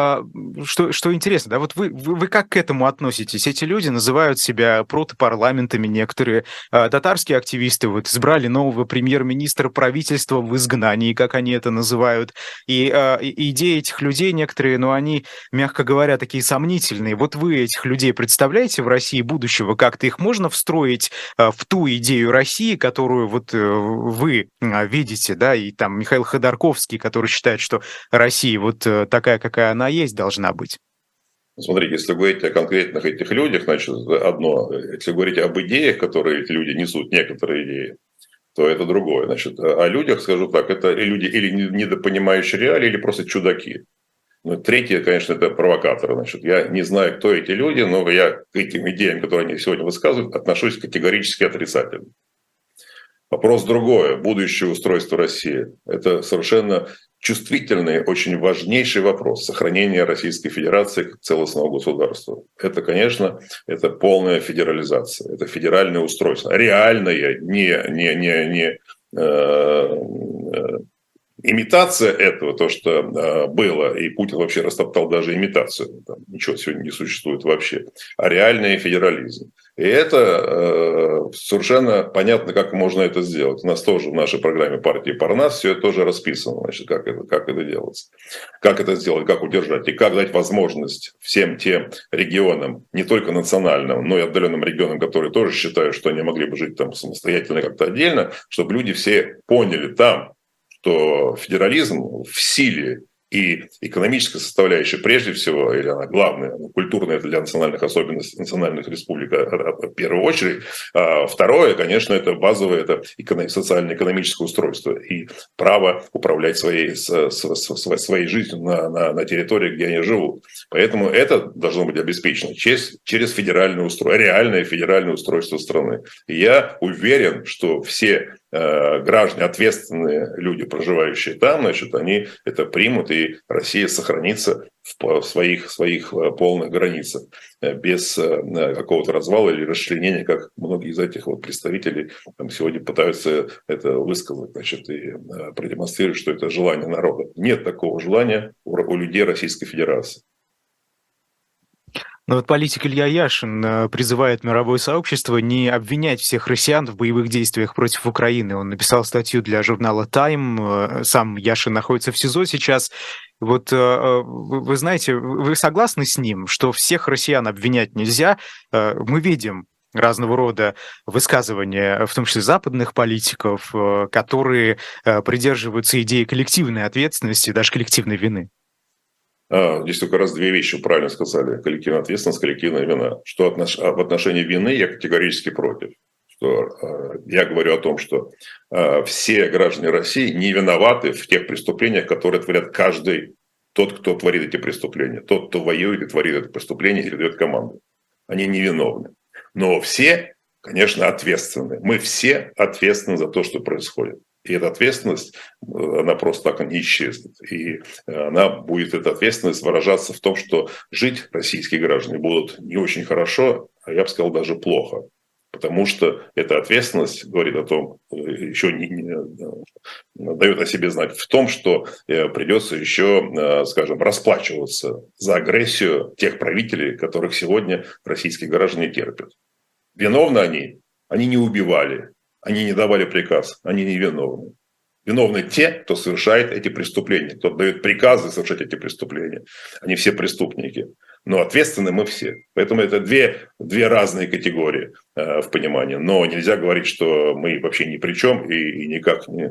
что, что интересно, да, вот вы, вы, вы как к этому относитесь? Эти люди называют себя протопарламентами некоторые. А, татарские активисты вот избрали нового премьер-министра правительства в изгнании, как они это называют. И, а, и идеи этих людей некоторые, ну, они, мягко говоря, такие сомнительные. Вот вы этих людей представляете в России будущего? Как-то их можно встроить в ту идею России, которую вот э, вы видите, да, и там Михаил Ходорковский, который считает, что Россия вот э, такая, какая она есть, должна быть. Смотрите, если говорить о конкретных этих людях, значит, одно. Если говорить об идеях, которые эти люди несут, некоторые идеи, то это другое. Значит, о людях, скажу так, это люди или недопонимающие реалии, или просто чудаки. Ну, третье, конечно, это провокаторы. Значит, я не знаю, кто эти люди, но я к этим идеям, которые они сегодня высказывают, отношусь категорически отрицательно. Вопрос другое. Будущее устройство России. Это совершенно чувствительный, очень важнейший вопрос сохранения Российской Федерации как целостного государства. Это, конечно, это полная федерализация, это федеральное устройство, реальное, не, не, не, не э, э, имитация этого, то, что э, было, и Путин вообще растоптал даже имитацию, там ничего сегодня не существует вообще, а реальный федерализм. И это э, совершенно понятно, как можно это сделать. У нас тоже в нашей программе партии Парнас все это тоже расписано, значит, как это, как это делается. Как это сделать, как удержать, и как дать возможность всем тем регионам, не только национальным, но и отдаленным регионам, которые тоже считают, что они могли бы жить там самостоятельно как-то отдельно, чтобы люди все поняли там, что федерализм в силе и экономическая составляющая прежде всего, или она главная, она культурная для национальных особенностей, национальных республик в первую очередь. А второе, конечно, это базовое, это социально-экономическое устройство и право управлять своей, своей жизнью на, на, на территории, где они живут. Поэтому это должно быть обеспечено через, через федеральное устройство, реальное федеральное устройство страны. И я уверен, что все граждане, ответственные люди, проживающие там, значит, они это примут, и Россия сохранится в своих, своих э, полных границах, э, без какого-то развала или расчленения, как многие из этих вот представителей там, сегодня пытаются это высказать, значит, и продемонстрировать, что это желание народа. Нет такого желания у людей Российской Федерации. Но вот политик Илья Яшин э, призывает мировое сообщество не обвинять всех россиян в боевых действиях против Украины. Он написал статью для журнала Time. Э, сам Яшин находится в СИЗО сейчас. Вот э, вы знаете, вы согласны с ним, что всех россиян обвинять нельзя? Мы видим разного рода высказывания, в том числе западных политиков, которые придерживаются идеи коллективной ответственности, даже коллективной вины. А, здесь только раз две вещи правильно сказали. Коллективная ответственность, коллективная вина. Что отнош... А, в отношении вины я категорически против. Что, а, я говорю о том, что все граждане России не виноваты в тех преступлениях, которые творят каждый тот, кто творит эти преступления. Тот, кто воюет и творит это преступление или дает команду. Они не виновны. Но все, конечно, ответственны. Мы все ответственны за то, что происходит. И эта ответственность, она просто так не исчезнет. И она будет, эта ответственность выражаться в том, что жить российские граждане будут не очень хорошо, а я бы сказал даже плохо. Потому что эта ответственность говорит о том, еще не, не, дает о себе знать в том, что э, придется еще, э, скажем, расплачиваться за агрессию тех правителей, которых сегодня российские граждане терпят. Виновны они? Они не убивали, они не давали приказ, они невиновны. Виновны те, кто совершает эти преступления, кто дает приказы совершать эти преступления. Они все преступники. Но ответственны мы все. Поэтому это две, две разные категории э, в понимании. Но нельзя говорить, что мы вообще ни при чем и, и никак не...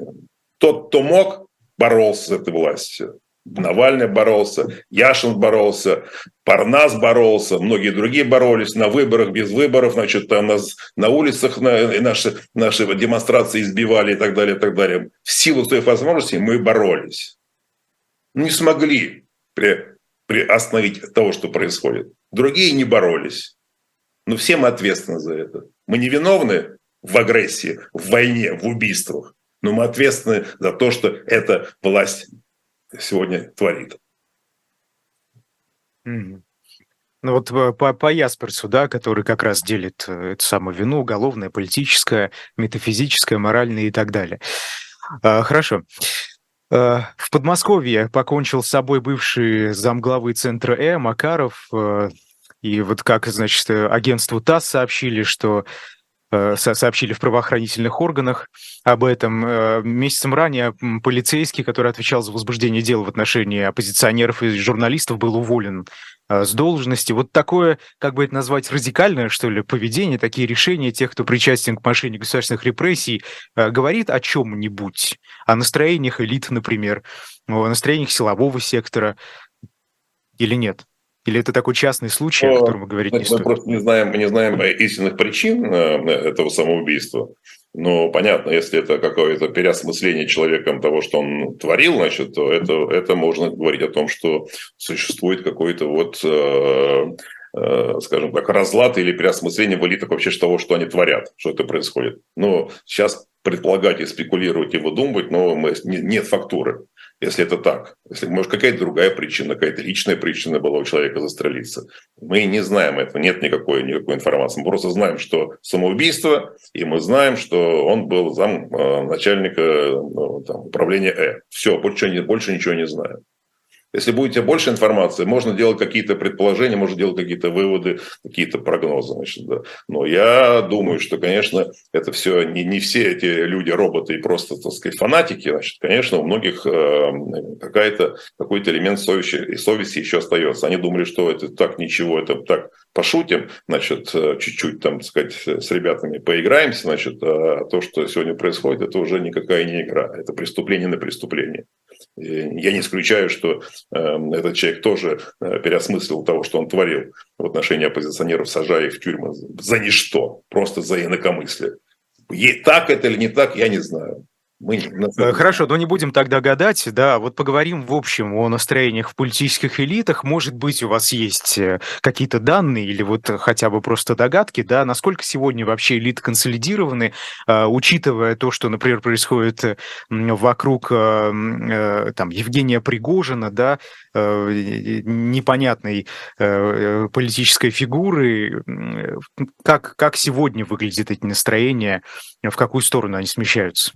Тот, кто мог, боролся с этой властью. Навальный боролся, Яшин боролся, Парнас боролся, многие другие боролись на выборах, без выборов, значит, там нас на улицах на, наши, наши демонстрации избивали и так далее, и так далее. В силу своих возможностей мы боролись. Не смогли при, при остановить того, что происходит. Другие не боролись. Но все мы ответственны за это. Мы не виновны в агрессии, в войне, в убийствах. Но мы ответственны за то, что эта власть сегодня творит. Ну вот э, по, по Ясперсу, да, который как раз делит э, эту самую вину, уголовная, политическая, метафизическая, моральная и так далее. А, хорошо. А, в Подмосковье покончил с собой бывший замглавы центра Э Макаров. И вот как, значит, агентству ТАСС сообщили, что Э, сообщили в правоохранительных органах об этом. Э, месяцем ранее полицейский, который отвечал за возбуждение дела в отношении оппозиционеров и журналистов, был уволен э, с должности. Вот такое, как бы это назвать, радикальное, что ли, поведение, такие решения тех, кто причастен к машине государственных репрессий, говорит о чем-нибудь, о настроениях элит, например, о настроениях силового сектора или нет? Или это такой частный случай, о котором говорить мы не стоит? Мы просто не знаем, мы не знаем истинных причин э, этого самоубийства. Но понятно, если это какое-то переосмысление человеком того, что он творил, значит, то это, это можно говорить о том, что существует какой-то вот э, э, скажем так, разлад или переосмысление в элитах вообще того, что они творят, что это происходит. Но сейчас предполагать и спекулировать и выдумывать, но нет фактуры если это так. Если, может, какая-то другая причина, какая-то личная причина была у человека застрелиться. Мы не знаем этого, нет никакой, никакой информации. Мы просто знаем, что самоубийство, и мы знаем, что он был зам э, начальника ну, там, управления Э. Все, больше, больше ничего не знаем. Если будете больше информации, можно делать какие-то предположения, можно делать какие-то выводы, какие-то прогнозы. Значит, да. Но я думаю, что, конечно, это все не, не все эти люди роботы и просто, так сказать, фанатики. Значит, конечно, у многих э, какая-то, какой-то элемент совести, и совести еще остается. Они думали, что это так ничего, это так пошутим, значит, э, чуть-чуть там, так сказать, с ребятами поиграемся, значит, а то, что сегодня происходит, это уже никакая не игра, это преступление на преступление. Я не исключаю, что эм, этот человек тоже э, переосмыслил того, что он творил в отношении оппозиционеров, сажая их в тюрьмы за ничто, просто за инакомыслие. Так это или не так, я не знаю. Мы... Э, хорошо, но не будем тогда гадать, да, вот поговорим в общем о настроениях в политических элитах. Может быть, у вас есть э, какие-то данные или вот хотя бы просто догадки, да, насколько сегодня вообще элиты консолидированы, э, учитывая то, что, например, происходит вокруг там Евгения Пригожина, да, непонятной политической фигуры. Как, как сегодня выглядят эти настроения, в какую сторону они смещаются?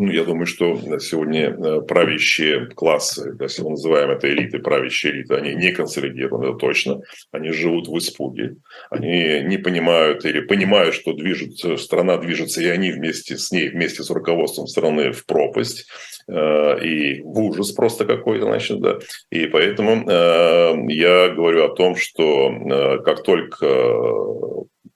Ну, я думаю, что сегодня э, правящие классы, если мы называем это элиты, правящие элиты, они не консолидированы, это точно. Они живут в испуге. Они не понимают или понимают, что движется, страна движется, и они вместе с ней, вместе с руководством страны в пропасть э, и в ужас просто какой-то, значит, да. И поэтому э, я говорю о том, что как только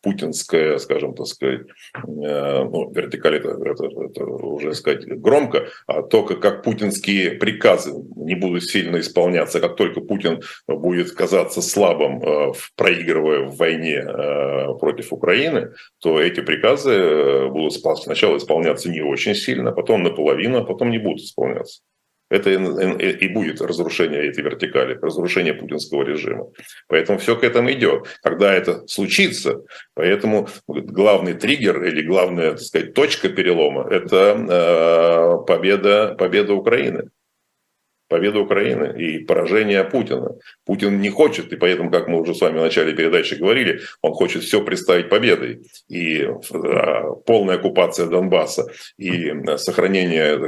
путинская, скажем так сказать, э, ну, вертикаль это, это, это уже сказать громко, а только как путинские приказы не будут сильно исполняться, как только Путин будет казаться слабым, э, проигрывая в войне э, против Украины, то эти приказы будут сначала исполняться не очень сильно, потом наполовину, а потом не будут исполняться. Это и будет разрушение этой вертикали, разрушение путинского режима. Поэтому все к этому идет. Когда это случится, поэтому главный триггер или главная, так сказать, точка перелома – это э, победа, победа Украины. Победа Украины и поражение Путина. Путин не хочет, и поэтому, как мы уже с вами в начале передачи говорили, он хочет все представить победой. И а, полная оккупация Донбасса, и сохранение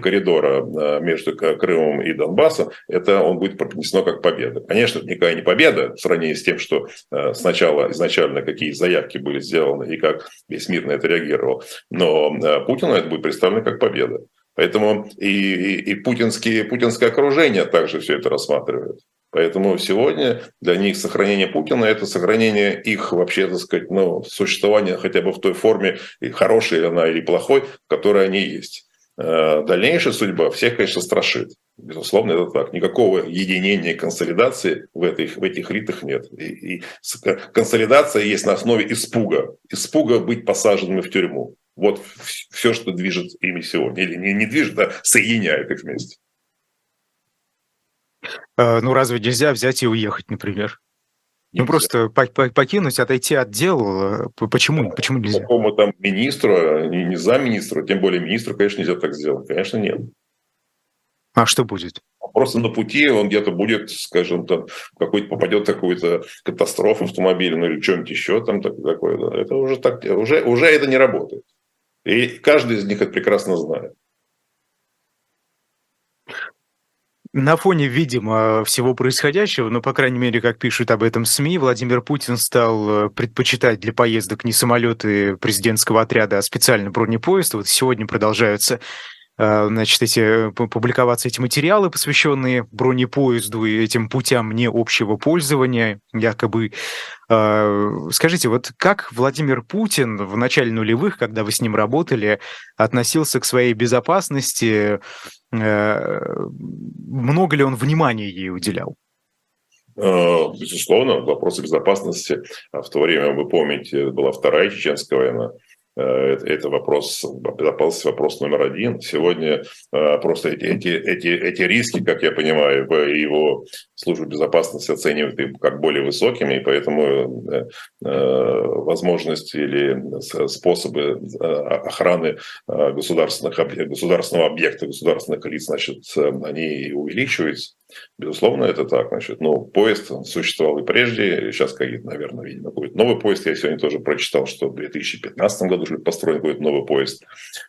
коридора а, между Крымом и Донбассом, это он будет преподнесено как победа. Конечно, никакая не победа в сравнении с тем, что а, сначала изначально какие заявки были сделаны и как весь мир на это реагировал. Но Путину это будет представлено как победа. Поэтому и, и, и путинские, путинское окружение также все это рассматривает. Поэтому сегодня для них сохранение Путина – это сохранение их вообще, так сказать, ну, существования хотя бы в той форме, и хорошей она или плохой, в которой они есть. Э, дальнейшая судьба всех, конечно, страшит. Безусловно, это так. Никакого единения консолидации в этих, в этих ритах нет. И, и консолидация есть на основе испуга. Испуга быть посаженными в тюрьму. Вот все, что движет ими сегодня. Или не, не движет, а соединяет их вместе. А, ну, разве нельзя взять и уехать, например? Ну, нельзя. Ну, просто покинуть, отойти от дел. Э, почему? Почему нельзя? Какому там министру, а не, не замминистру, тем более министру, конечно, нельзя так сделать. Конечно, нет. А что будет? Просто на пути он где-то будет, скажем, там, какой-то попадет какую-то катастрофу автомобильную или что-нибудь еще там такое. Да. Это уже так, уже, уже это не работает. И каждый из них это прекрасно знает. На фоне, видимо, всего происходящего, но, по крайней мере, как пишут об этом СМИ, Владимир Путин стал э, предпочитать для поездок не самолеты президентского отряда, а специальный бронепоезд. Вот сегодня продолжаются значит, эти, публиковаться эти материалы, посвященные бронепоезду и этим путям не общего пользования, якобы а, скажите, вот как Владимир Путин в начале нулевых, когда вы с ним работали, относился к своей безопасности? Э, много ли он внимания ей уделял? Э, безусловно, вопросы безопасности. В то время, вы помните, была Вторая Чеченская война. Э, это вопрос безопасности, вопрос номер один. Сегодня э, просто эти, эти, эти, эти риски, как я понимаю, его служба безопасности оценивает как более высокими, и поэтому э, возможности или способы охраны государственных, государственного объекта, государственных лиц, значит, они увеличиваются. Безусловно, это так. Значит, ну, поезд существовал и прежде, сейчас наверное, видимо, будет новый поезд. Я сегодня тоже прочитал, что в 2015 году уже построен будет новый поезд.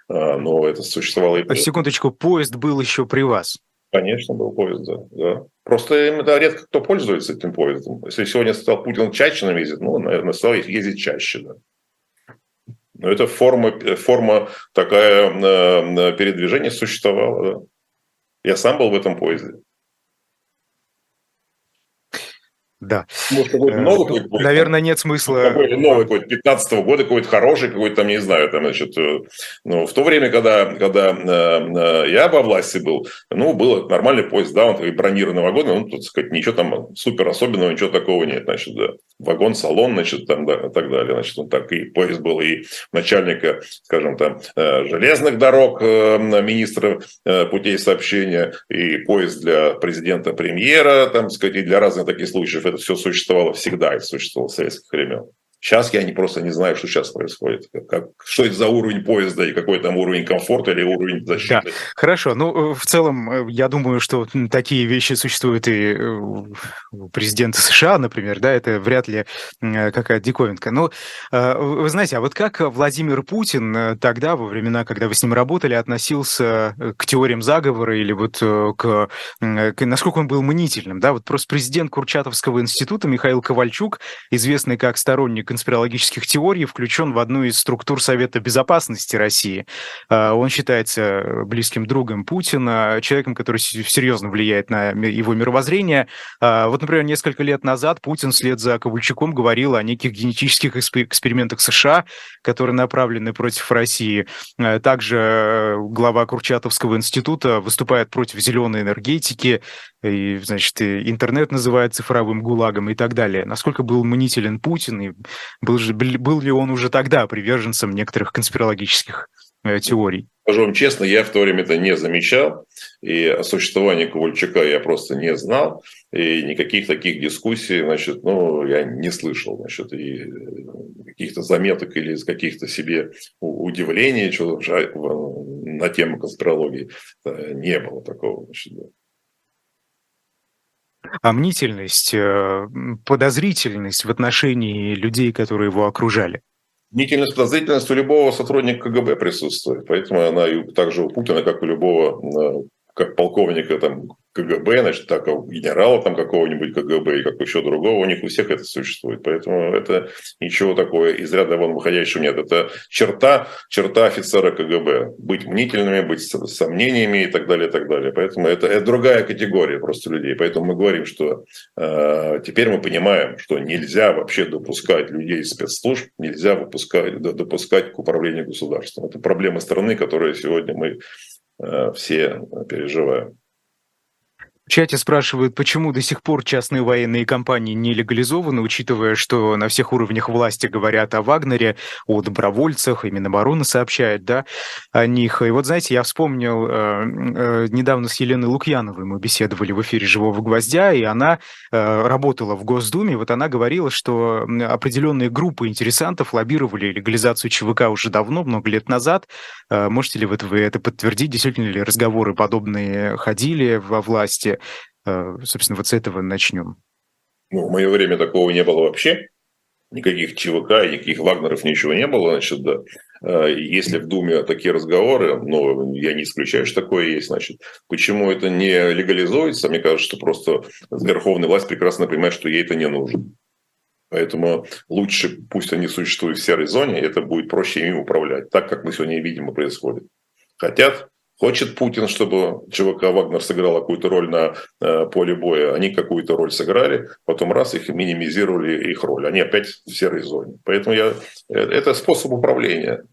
Но это существовало и прежде. Секундочку, поезд был еще при вас? Конечно, был поезд, да. да. Просто да, редко кто пользуется этим поездом. Если сегодня стал Путин чаще нам ездить, ну, наверное, стал ездить чаще, да. Но это форма, форма такая э, передвижения существовала, да. Я сам был в этом поезде. Да. Может, какой-то э, новый ну, какой Наверное, нет смысла. Какой-то новый какой-то 15 -го года, какой-то хороший, какой-то там, не знаю, там, значит, э, ну, в то время, когда, когда э, я во власти был, ну, был нормальный поезд, да, он и бронированный вагон, ну, тут, сказать, ничего там супер особенного, ничего такого нет, значит, да. Вагон, салон, значит, там, да, и так далее, значит, он так, и поезд был, и начальника, скажем там, железных дорог, министра путей сообщения, и поезд для президента, премьера, там, сказать, и для разных таких случаев это все существовало всегда, это существовало с советских времен. Сейчас я не, просто не знаю, что сейчас происходит. Как, что это за уровень поезда и какой там уровень комфорта или уровень защиты. Да, хорошо. Ну, э, в целом, э, я думаю, что такие вещи существуют и э, у президента США, например, да, это вряд ли какая-то диковинка. Но вы знаете, а вот как Владимир Путин тогда, во времена, когда вы с ним работали, относился к теориям заговора или вот к, к насколько он был мнительным, да, вот просто президент Курчатовского института Михаил Ковальчук, известный как сторонник конспирологических теорий включен в одну из структур Совета Безопасности России. А, он считается близким другом Путина, человеком, который серьезно влияет на его мировоззрение. А, вот, например, несколько лет назад Путин вслед за Ковальчуком говорил о неких генетических экспериментах США, которые направлены против России. А, также э, глава Курчатовского института выступает против зеленой энергетики, и, значит, интернет называют цифровым гулагом и так далее. Насколько был мнителен Путин, и был, же, был ли он уже тогда приверженцем некоторых конспирологических э, теорий? Скажу вам честно, я в то время это не замечал, и о существовании Ковальчука я просто не знал, и никаких таких дискуссий, значит, ну, я не слышал, значит, и э, каких-то заметок или из каких-то себе удивлений, что на тему конспирологии не было такого. Значит, да. А мнительность, подозрительность в отношении людей, которые его окружали? Мнительность, подозрительность у любого сотрудника КГБ присутствует, поэтому она и также у Путина, как у любого как полковника там, КГБ, значит, так, у генерала там какого-нибудь КГБ и как еще другого, у них у всех это существует. Поэтому это ничего такого из ряда вон выходящего нет. Это черта, черта офицера КГБ. Быть мнительными, быть с сомнениями и так далее, и так далее. Поэтому это, это другая категория просто людей. Поэтому мы говорим, что э, теперь мы понимаем, что нельзя вообще допускать людей из спецслужб, нельзя выпускать, допускать к управлению государством. Это проблема страны, которую сегодня мы все переживаем. В чате спрашивают, почему до сих пор частные военные компании не легализованы, учитывая, что на всех уровнях власти говорят о Вагнере, о добровольцах, и Минобороны сообщает, да, о них. И вот, знаете, я вспомнил, э, э, недавно с Еленой Лукьяновой мы беседовали в эфире «Живого гвоздя», и она э, работала в Госдуме, вот она говорила, что определенные группы интересантов лоббировали легализацию ЧВК уже давно, много лет назад. Можете ли вы это подтвердить? Действительно ли разговоры подобные ходили во власти? Э, собственно, вот с этого начнем. Ну, в мое время такого не было вообще. Никаких ЧВК, никаких Вагнеров, ничего не было. Значит, да. Э, если в Думе такие разговоры, но я не исключаю, что такое есть, значит, почему это не легализуется? Мне кажется, что просто верховная власть прекрасно понимает, что ей это не нужно. Поэтому лучше пусть они существуют в серой зоне, это будет проще ими управлять, так как мы сегодня видим и происходит. Хотят Хочет Путин, чтобы ЧВК «Вагнер» сыграл какую-то роль на э, поле боя. Они какую-то роль сыграли, потом раз их минимизировали их роль. Они опять в серой зоне. Поэтому я, э, это способ управления.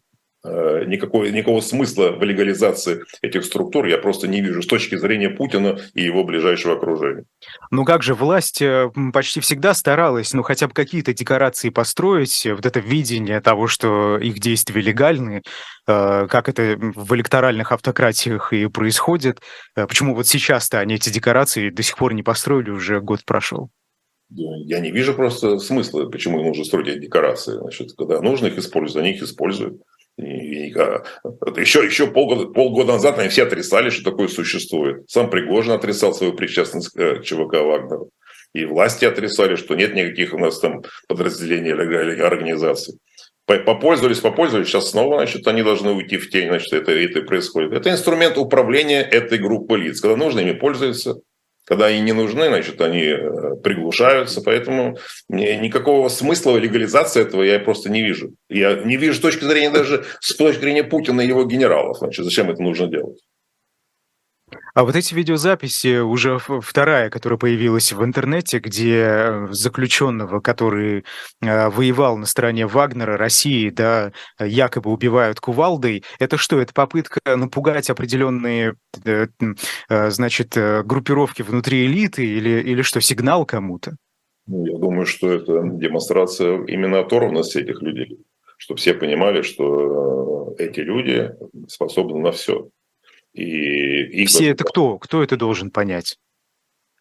Э, никакой, никакого смысла в легализации этих структур я просто не вижу с точки зрения Путина и его ближайшего окружения. Ну как же, власть э, почти всегда старалась, ну хотя бы какие-то декорации построить, вот это видение того, что их действия легальны, э, как это в электоральных автократиях и происходит. Почему вот сейчас-то они эти декорации до сих пор не построили, уже год прошел? Я не вижу просто смысла, почему нужно строить эти декорации. Значит, когда нужно их использовать, они их используют. Еще, еще полгода, полгода назад они все отрицали, что такое существует. Сам Пригожин отрицал свою причастность к ЧВК Вагнера. И власти отрицали, что нет никаких у нас там подразделений или организаций. Попользовались, попользовались, сейчас снова, значит, они должны уйти в тень, значит, это, это происходит. Это инструмент управления этой группы лиц. Когда нужно, ими пользуются, когда они не нужны, значит, они э, приглушаются. Поэтому никакого смысла легализации этого я просто не вижу. Я не вижу с точки зрения даже с точки зрения Путина и его генералов. Значит, зачем это нужно делать? А вот эти видеозаписи, уже вторая, которая появилась в интернете, где э, заключенного, который э, воевал на стороне Вагнера, России, да, якобы убивают кувалдой, это что, это попытка напугать определенные, э, значит, группировки внутри элиты или, или что, сигнал кому-то? Ну, я думаю, что это демонстрация именно оторванности этих людей, чтобы все понимали, что эти люди способны на все. И Все это кто? Кто это должен понять?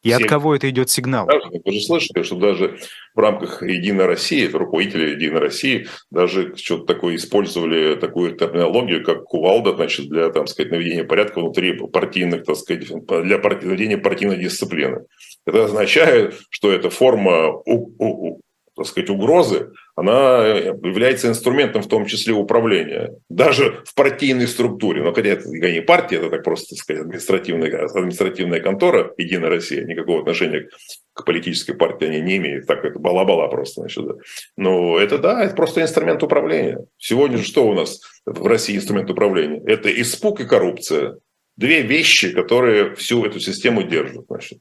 И Все... от кого это идет сигнал? Вы же слышали, что даже в рамках Единой России, руководители Единой России, даже что-то такое использовали, такую терминологию, как кувалда, значит, для, там сказать, наведения порядка внутри партийных, так сказать, для наведения партийной дисциплины. Это означает, что это форма у, у, так сказать, угрозы, она является инструментом в том числе управления, даже в партийной структуре. Но хотя это не партия, это так просто, так сказать, административная, административная контора Единая Россия, никакого отношения к политической партии они не имеют. Так это бала-бала просто. Значит, да. Но это да, это просто инструмент управления. Сегодня же что у нас в России инструмент управления? Это испуг и коррупция. Две вещи, которые всю эту систему держат. Значит.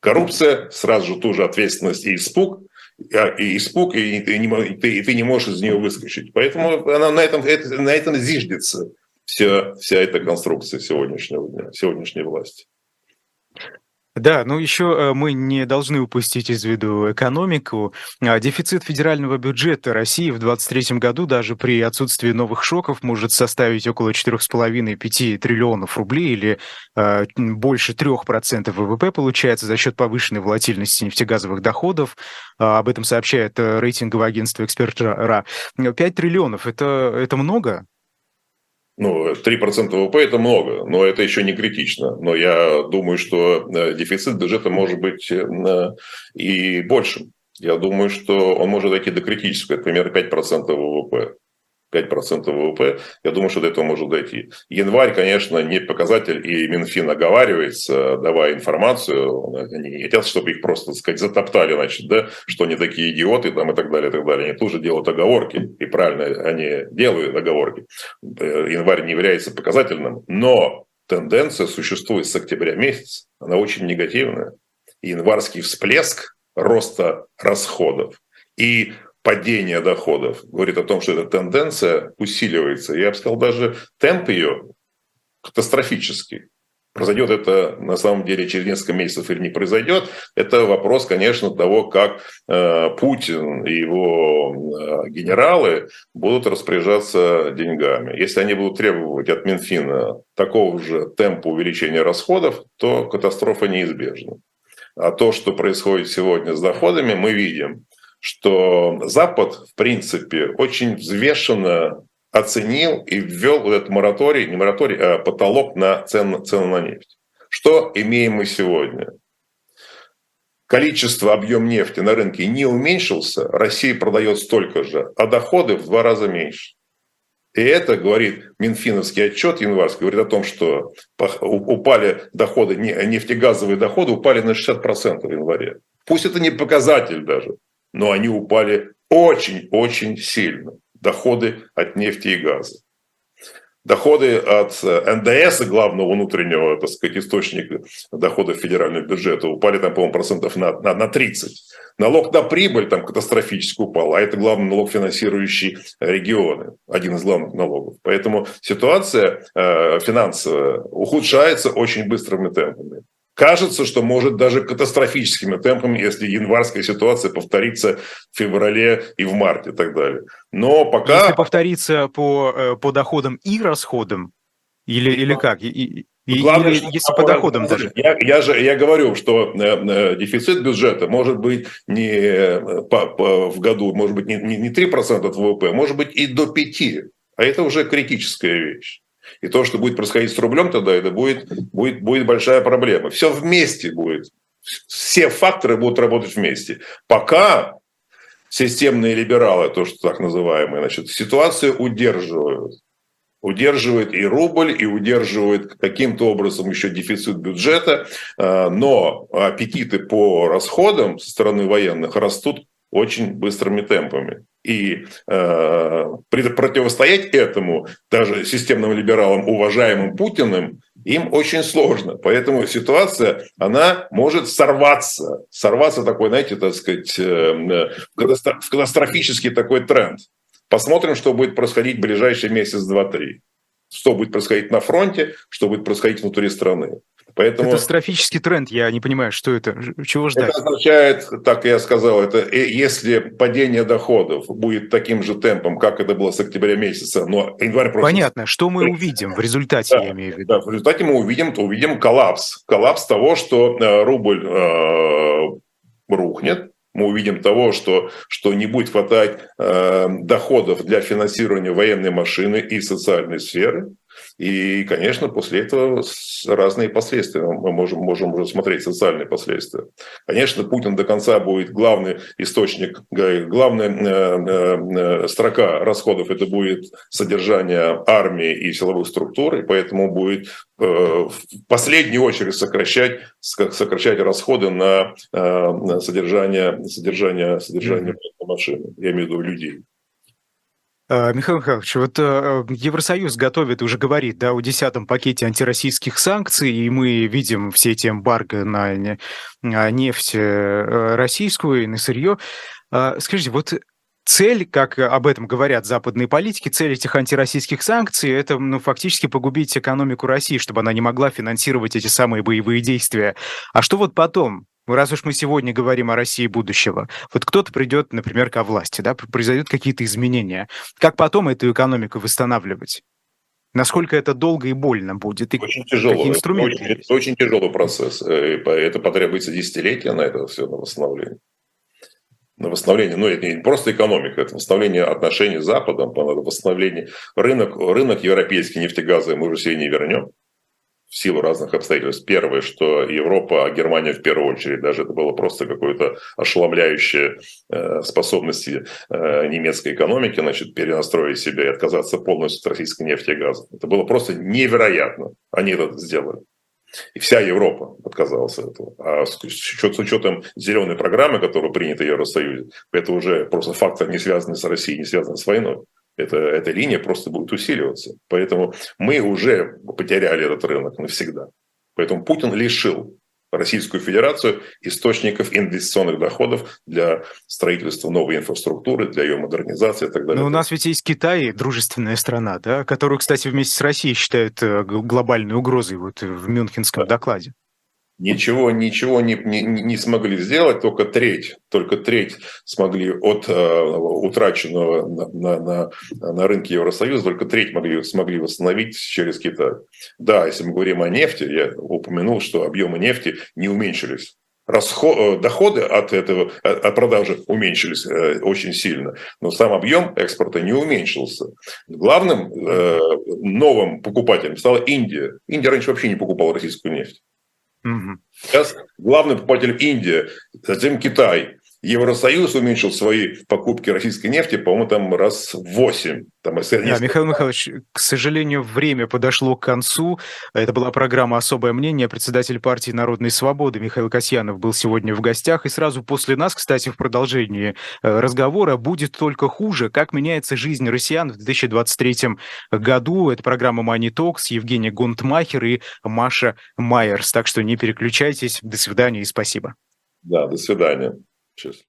Коррупция, сразу же тоже ответственность и испуг – и испуг, и ты, не, ты, ты не можешь из нее выскочить. Поэтому она на этом, это, на этом зиждется вся, вся эта конструкция сегодняшнего дня, сегодняшней власти. Да, ну еще э, мы не должны упустить из виду экономику. А, дефицит федерального бюджета России в 2023 году даже при отсутствии новых шоков может составить около 4,5-5 триллионов рублей или э, больше 3% ВВП получается за счет повышенной волатильности нефтегазовых доходов. А, об этом сообщает э, рейтинговое агентство «Эксперт.РА». 5 триллионов – это, это много? Ну, 3% ВВП – это много, но это еще не критично. Но я думаю, что э, дефицит бюджета может быть э, и большим. Я думаю, что он может дойти до критического, например, 5% ВВП. 5% ВВП, я думаю, что до этого может дойти. Январь, конечно, не показатель, и Минфин оговаривается, давая информацию. Они не хотят, чтобы их просто, так сказать, затоптали, значит, да, что они такие идиоты там, и так далее, и так далее. Они тоже делают оговорки, и правильно они делают оговорки. Январь не является показательным, но тенденция существует с октября месяца. Она очень негативная. Январский всплеск роста расходов и падения доходов говорит о том, что эта тенденция усиливается. Я бы сказал, даже темп ее катастрофический. Произойдет это на самом деле через несколько месяцев или не произойдет, это вопрос, конечно, того, как э, Путин и его э, генералы будут распоряжаться деньгами. Если они будут требовать от Минфина такого же темпа увеличения расходов, то катастрофа неизбежна. А то, что происходит сегодня с доходами, мы видим что Запад, в принципе, очень взвешенно оценил и ввел этот мораторий, не мораторий, а потолок на цену, цену на нефть. Что имеем мы сегодня? Количество, объем нефти на рынке не уменьшился, Россия продает столько же, а доходы в два раза меньше. И это, говорит Минфиновский отчет январский, говорит о том, что упали доходы, нефтегазовые доходы упали на 60% в январе. Пусть это не показатель даже, но они упали очень-очень сильно. Доходы от нефти и газа. Доходы от э, НДС, главного внутреннего, так сказать, источника доходов федерального бюджета, упали там, по-моему, процентов на, на, на 30. Налог на прибыль там катастрофически упал, а это главный налог, финансирующий регионы, один из главных налогов. Поэтому ситуация э, финансовая ухудшается очень быстрыми темпами. Кажется, что может даже катастрофическими темпами, если январская ситуация повторится в феврале и в марте и так далее. Но пока... Если повторится по, э, по доходам и расходам, или, или как? И, и, Главное, или, если по доходам даже. Я, я же я говорю, что э, э, дефицит бюджета может быть не э, по, по, в году, может быть не, не, не 3% от ВВП, может быть и до 5%. А это уже критическая вещь. И то, что будет происходить с рублем тогда, это будет, будет, будет большая проблема. Все вместе будет. Все факторы будут работать вместе. Пока системные либералы, то, что так называемые, значит, ситуацию удерживают. Удерживает и рубль, и удерживает каким-то образом еще дефицит бюджета, а, но аппетиты по расходам со стороны военных растут очень быстрыми темпами. И э, противостоять этому даже системным либералам, уважаемым Путиным, им очень сложно. Поэтому ситуация, она может сорваться. Сорваться такой, знаете, так сказать, э, в катастрофический такой тренд. Посмотрим, что будет происходить в ближайший месяц, два, три. Что будет происходить на фронте, что будет происходить внутри страны. Поэтому... Катастрофический тренд, я не понимаю, что это, чего ждать? Это означает, так я сказал, это э, если падение доходов будет таким же темпом, как это было с октября месяца, но январь просто... Понятно, что мы увидим в результате, да, я имею в виду? Да, в результате мы увидим, то увидим коллапс. Коллапс того, что э, рубль э, рухнет, мы увидим того, что, что не будет хватать э, доходов для финансирования военной машины и социальной сферы. И, конечно, после этого разные последствия. Мы можем, можем уже смотреть социальные последствия. Конечно, Путин до конца будет главный источник, главная э, э, строка расходов – это будет содержание армии и силовых структур, и поэтому будет э, в последнюю очередь сокращать, сокращать расходы на содержание, содержание, содержание mm-hmm. машины, я имею в виду людей. А, Михаил Михайлович, вот э, Евросоюз готовит, уже говорит, да, о десятом пакете антироссийских санкций, и мы видим все эти эмбарго на нефть э, российскую и на сырье. А, скажите, вот цель, как об этом говорят западные политики, цель этих антироссийских санкций – это ну, фактически погубить экономику России, чтобы она не могла финансировать эти самые боевые действия. А что вот потом? Раз уж мы сегодня говорим о России будущего, вот кто-то придет, например, ко власти, да, произойдут какие-то изменения. Как потом эту экономику восстанавливать? Насколько это долго и больно будет? И очень тяжело. Какие инструменты? Это очень, это очень тяжелый процесс. Э, это потребуется десятилетия на это все на восстановление. на восстановление, ну, это не просто экономика, это восстановление отношений с Западом, восстановление рынок, рынок европейский нефтегазовый мы уже себе не вернем в силу разных обстоятельств. Первое, что Европа, а Германия в первую очередь, даже это было просто какое-то ошеломляющее э, способности э, немецкой экономики, значит, перенастроить себя и отказаться полностью от российской нефти и газа. Это было просто невероятно. Они это сделали. И вся Европа отказалась от этого. А с, с учетом зеленой программы, которая принята в Евросоюзе, это уже просто фактор, не связанный с Россией, не связанный с войной это, эта линия просто будет усиливаться. Поэтому мы уже потеряли этот рынок навсегда. Поэтому Путин лишил Российскую Федерацию источников инвестиционных доходов для строительства новой инфраструктуры, для ее модернизации и так далее. Но у нас ведь есть Китай, дружественная страна, да, которую, кстати, вместе с Россией считают э, глобальной угрозой вот в Мюнхенском да. докладе ничего, ничего не, не, не смогли сделать, только треть, только треть смогли от э, утраченного на, на, на рынке Евросоюза, только треть могли, смогли восстановить через Китай. Да, если мы говорим о нефти, я упомянул, что объемы нефти не уменьшились. Расход, э, доходы от этого от продажи уменьшились э, очень сильно, но сам объем экспорта не уменьшился. Главным э, новым покупателем стала Индия. Индия раньше вообще не покупала российскую нефть. Сейчас главный покупатель Индия, затем Китай. Евросоюз уменьшил свои покупки российской нефти, по-моему, там раз в 8. Там, да, Михаил Михайлович, к сожалению, время подошло к концу. Это была программа «Особое мнение». Председатель партии «Народной свободы» Михаил Касьянов был сегодня в гостях. И сразу после нас, кстати, в продолжении э, разговора будет только хуже. Как меняется жизнь россиян в 2023 году. Это программа «Мани Talks», Евгений Гунтмахер и Маша Майерс. Так что не переключайтесь. До свидания и спасибо. Да, до свидания. Tschüss.